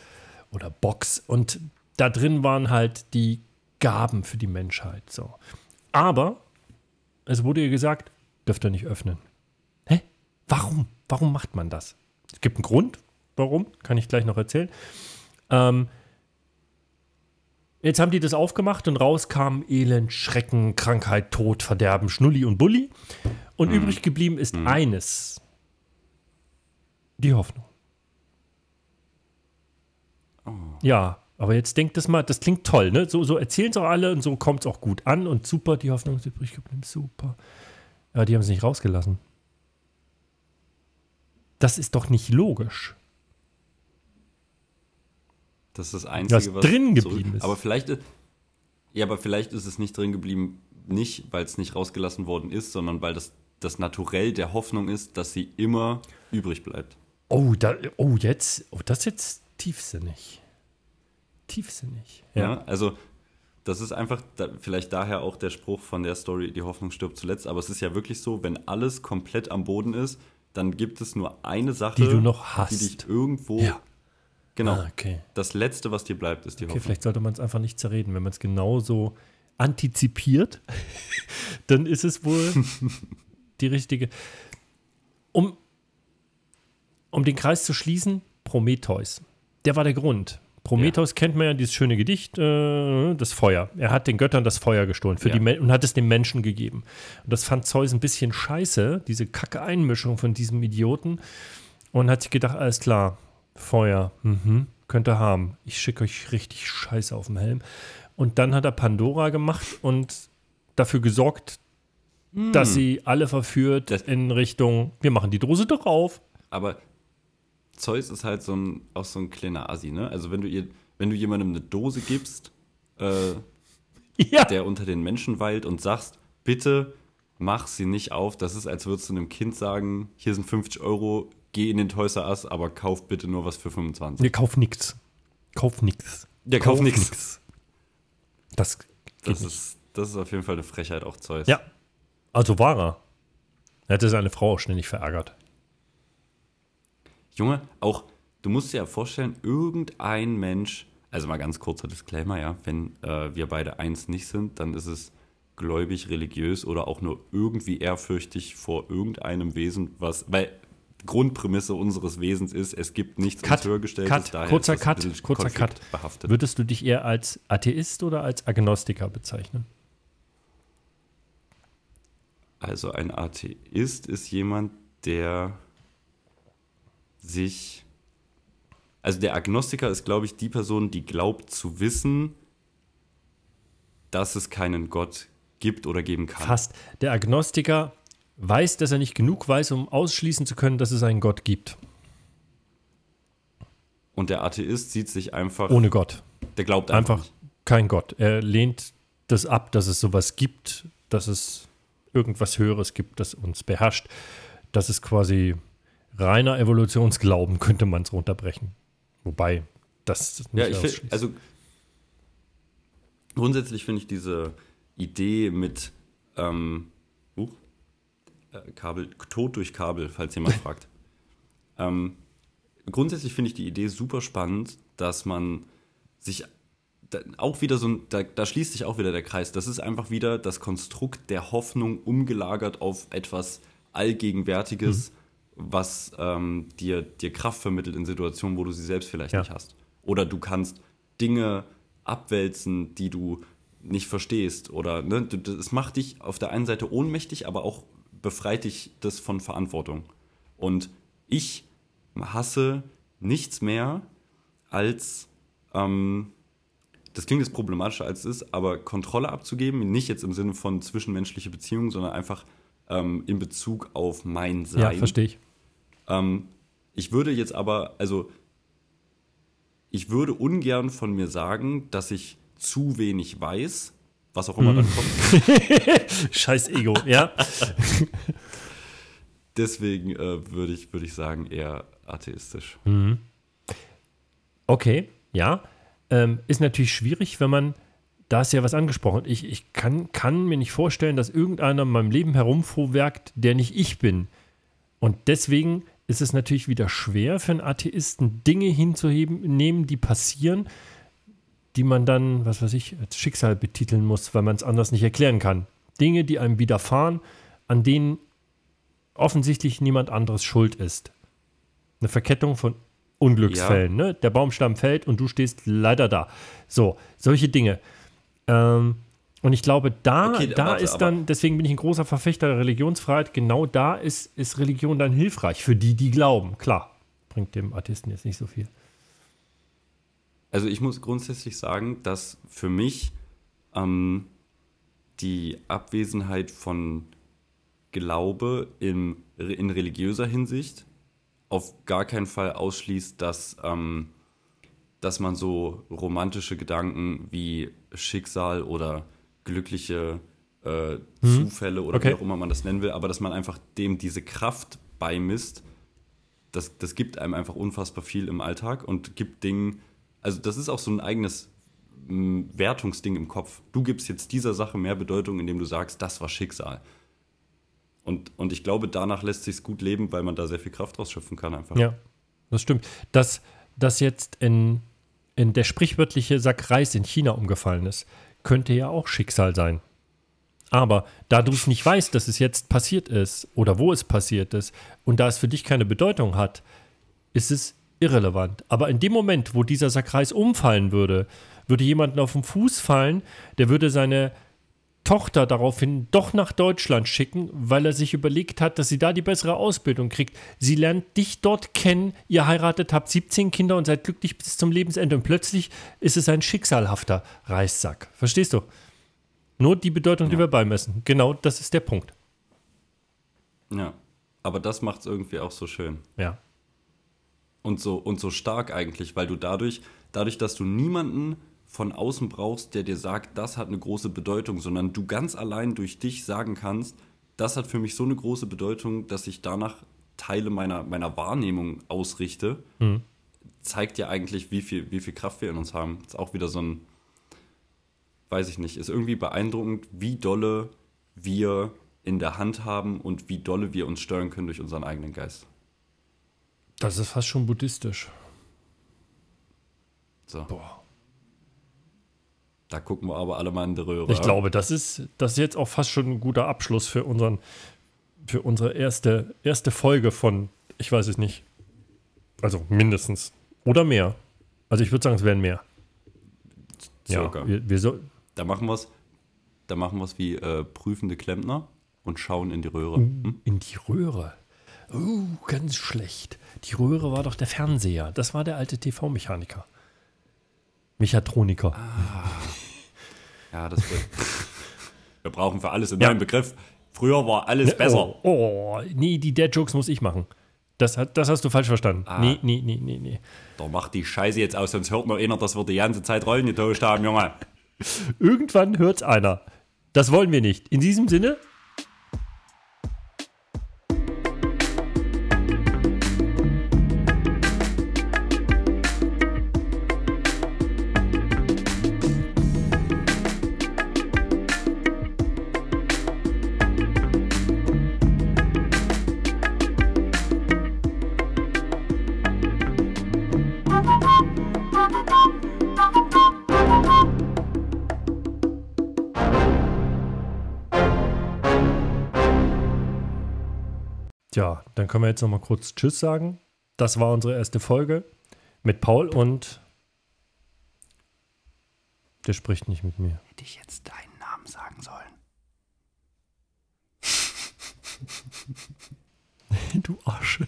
oder Box und da drin waren halt die Gaben für die Menschheit. So. Aber es wurde ihr gesagt, dürft ihr nicht öffnen. Hä? Warum? Warum macht man das? Es gibt einen Grund, warum, kann ich gleich noch erzählen. Ähm, jetzt haben die das aufgemacht und raus kam Elend, Schrecken, Krankheit, Tod, Verderben, Schnulli und Bulli. Und übrig geblieben ist eines. Die Hoffnung. Ja, aber jetzt denkt das mal, das klingt toll, ne? So, so erzählen es auch alle und so kommt es auch gut an und super, die Hoffnung ist übrig geblieben, super. Ja, die haben es nicht rausgelassen. Das ist doch nicht logisch. Das ist das Einzige, Was drin zurück- geblieben ist. Aber vielleicht, ist- ja, aber vielleicht ist es nicht drin geblieben, nicht weil es nicht rausgelassen worden ist, sondern weil das das Naturell der Hoffnung ist, dass sie immer übrig bleibt. Oh, da, oh, jetzt, oh, das ist jetzt tiefsinnig. Tiefsinnig. Ja. also das ist einfach da, vielleicht daher auch der Spruch von der Story, die Hoffnung stirbt zuletzt. Aber es ist ja wirklich so, wenn alles komplett am Boden ist, dann gibt es nur eine Sache, Die du noch hast. die dich irgendwo. Ja. Genau. Ah, okay. Das Letzte, was dir bleibt, ist die Okay, Hoffnung. vielleicht sollte man es einfach nicht zerreden. Wenn man es genauso antizipiert, dann ist es wohl die richtige. Um, um den Kreis zu schließen, Prometheus. Der war der Grund. Prometheus kennt man ja dieses schöne Gedicht, äh, das Feuer. Er hat den Göttern das Feuer gestohlen für Ja. die Men und hat es den Menschen gegeben. Und das fand Zeus ein bisschen scheiße, diese kacke Einmischung von diesem Idioten. Und hat sich gedacht, alles klar, Feuer, mhm, könnt ihr haben. Ich schicke euch richtig Scheiße auf den Helm. Und dann hat er Pandora gemacht und dafür gesorgt, dass sie alle verführt Das- in Richtung, wir machen die Dose doch auf. Aber Zeus ist halt so ein, auch so ein kleiner Assi, ne? Also wenn du ihr, wenn du jemandem eine Dose gibst, äh, Ja, der unter den Menschen weilt und sagst, bitte mach sie nicht auf, das ist, als würdest du einem Kind sagen, hier sind 50 Euro, geh in den Toys R Us, aber kauf bitte nur was für 25. wir kaufen nix. Kauf nix. Ja, kauf nix. nix. Das Das ist, das ist auf jeden Fall eine Frechheit, auch Zeus. Ja, also war er. Er hätte seine Frau auch ständig verärgert. Junge, auch, du musst dir ja vorstellen, irgendein Mensch, also mal ganz kurzer Disclaimer, ja, wenn äh, wir beide eins nicht sind, dann ist es gläubig, religiös oder auch nur irgendwie ehrfürchtig vor irgendeinem Wesen, was, weil Grundprämisse unseres Wesens ist, es gibt nichts Cut, uns höhergestelltes, Cut, kurzer Cut, kurzer Cut. konfliktbehaftet. Würdest du dich eher als Atheist oder als Agnostiker bezeichnen? Also ein Atheist ist jemand, der sich. Also der Agnostiker ist, glaube ich, die Person, die glaubt zu wissen, dass es keinen Gott gibt oder geben kann. Fast. Der Agnostiker weiß, dass er nicht genug weiß, um ausschließen zu können, dass es einen Gott gibt. Und der Atheist sieht sich einfach. Ohne Gott. der glaubt einfach. Einfach kein Gott. Er lehnt das ab, dass es sowas gibt, dass es irgendwas Höheres gibt, das uns beherrscht. Das ist quasi reiner Evolutionsglauben, könnte man es runterbrechen. Wobei, das nicht Ja, ich finde, also grundsätzlich finde ich diese Idee mit ähm, uh, Kabel, Tod durch Kabel, falls jemand fragt. Ähm, grundsätzlich finde ich die Idee super spannend, dass man sich da, auch wieder so ein, da, da schließt sich auch wieder der Kreis. Das ist einfach wieder das Konstrukt der Hoffnung umgelagert auf etwas Allgegenwärtiges, was ähm, dir, dir Kraft vermittelt in Situationen, wo du sie selbst vielleicht Ja. nicht hast. Oder du kannst Dinge abwälzen, die du nicht verstehst. Oder ne, das macht dich auf der einen Seite ohnmächtig, aber auch befreit dich das von Verantwortung. Und ich hasse nichts mehr als ähm, das klingt jetzt problematischer als es ist, aber Kontrolle abzugeben, nicht jetzt im Sinne von zwischenmenschliche Beziehungen, sondern einfach ähm, in Bezug auf mein Sein. ja, verstehe ich. Ähm, ich würde jetzt aber, also ich würde ungern von mir sagen, dass ich zu wenig weiß, was auch immer Mhm. dann kommt. Scheiß Ego, ja. deswegen äh, würde ich, würd ich sagen, eher atheistisch. Mhm. Okay, ja. Ähm, ist natürlich schwierig, wenn man, da ist ja was angesprochen, ich, ich kann, kann mir nicht vorstellen, dass irgendeiner in meinem Leben herumfuhrwerkt, der nicht ich bin. Und deswegen ist es natürlich wieder schwer für einen Atheisten, Dinge hinzuheben, nehmen, die passieren, die man dann, was weiß ich, als Schicksal betiteln muss, weil man es anders nicht erklären kann. Dinge, die einem widerfahren, an denen offensichtlich niemand anderes schuld ist. Eine Verkettung von Unglücksfällen. Ja. Ne? Der Baumstamm fällt und du stehst leider da. So, solche Dinge. Ähm, und ich glaube, da, okay, da warte, ist dann, deswegen bin ich ein großer Verfechter der Religionsfreiheit, genau da ist, ist Religion dann hilfreich für die, die glauben. Klar, bringt dem Artisten jetzt nicht so viel. Also ich muss grundsätzlich sagen, dass für mich ähm, die Abwesenheit von Glaube in, in religiöser Hinsicht auf gar keinen Fall ausschließt, dass, ähm, dass man so romantische Gedanken wie Schicksal oder glückliche äh, hm. Zufälle oder okay. wie auch immer man das nennen will, aber dass man einfach dem diese Kraft beimisst, das, das gibt einem einfach unfassbar viel im Alltag und gibt Dingen, also das ist auch so ein eigenes m, Wertungsding im Kopf. Du gibst jetzt dieser Sache mehr Bedeutung, indem du sagst, das war Schicksal. Und, und ich glaube, danach lässt sich gut leben, weil man da sehr viel Kraft rausschöpfen kann einfach. Ja, das stimmt. Dass das jetzt in, in der sprichwörtliche Sack Reis in China umgefallen ist, könnte ja auch Schicksal sein. Aber da du es nicht weißt, dass es jetzt passiert ist oder wo es passiert ist und da es für dich keine Bedeutung hat, ist es irrelevant. Aber in dem Moment, wo dieser Sackreis umfallen würde, würde jemanden auf den Fuß fallen, der würde seine Tochter daraufhin doch nach Deutschland schicken, weil er sich überlegt hat, dass sie da die bessere Ausbildung kriegt. Sie lernt dich dort kennen, ihr heiratet, habt 17 Kinder und seid glücklich bis zum Lebensende und plötzlich ist es ein schicksalhafter Reissack. Verstehst du? Nur die Bedeutung, ja. die wir beimessen. Genau, das ist der Punkt. Ja, aber das macht es irgendwie auch so schön. Ja. Und so, und so stark eigentlich, weil du dadurch, dadurch, dass du niemanden von außen brauchst, der dir sagt, das hat eine große Bedeutung, sondern du ganz allein durch dich sagen kannst, das hat für mich so eine große Bedeutung, dass ich danach Teile meiner, meiner Wahrnehmung ausrichte, mhm. zeigt ja eigentlich, wie viel, wie viel Kraft wir in uns haben. ist auch wieder so ein, weiß ich nicht, ist irgendwie beeindruckend, wie dolle wir in der Hand haben und wie dolle wir uns steuern können durch unseren eigenen Geist. Das ist fast schon buddhistisch. So. Boah. Da gucken wir aber alle mal in die Röhre. Ich glaube, das ist, das ist jetzt auch fast schon ein guter Abschluss für, unseren, für unsere erste, erste Folge von, ich weiß es nicht. Also mindestens. Oder mehr. Also ich würde sagen, es wären mehr. Circa. Ja, wir, wir so da machen wir es da machen wir wie äh, prüfende Klempner und schauen in die Röhre. Hm? In die Röhre? Oh, ganz schlecht. Die Röhre war doch der Fernseher. Das war der alte TV-Mechaniker. Mechatroniker. Ah. Ja, das wird. Wir brauchen für alles einen ja. neuen Begriff. Früher war alles ne, besser. Oh, oh, nee, die Dead-Jokes muss ich machen. Das, hat, das hast du falsch verstanden. Ah. Nee, nee, nee, nee, nee. Da macht die Scheiße jetzt aus, sonst hört noch einer, dass wir die ganze Zeit Rollen getauscht haben, Junge. Irgendwann hört's einer. Das wollen wir nicht. In diesem Sinne, dann können wir jetzt noch mal kurz Tschüss sagen. Das war unsere erste Folge mit Paul und der spricht nicht mit mir. Hätte ich jetzt deinen Namen sagen sollen? du Arsch.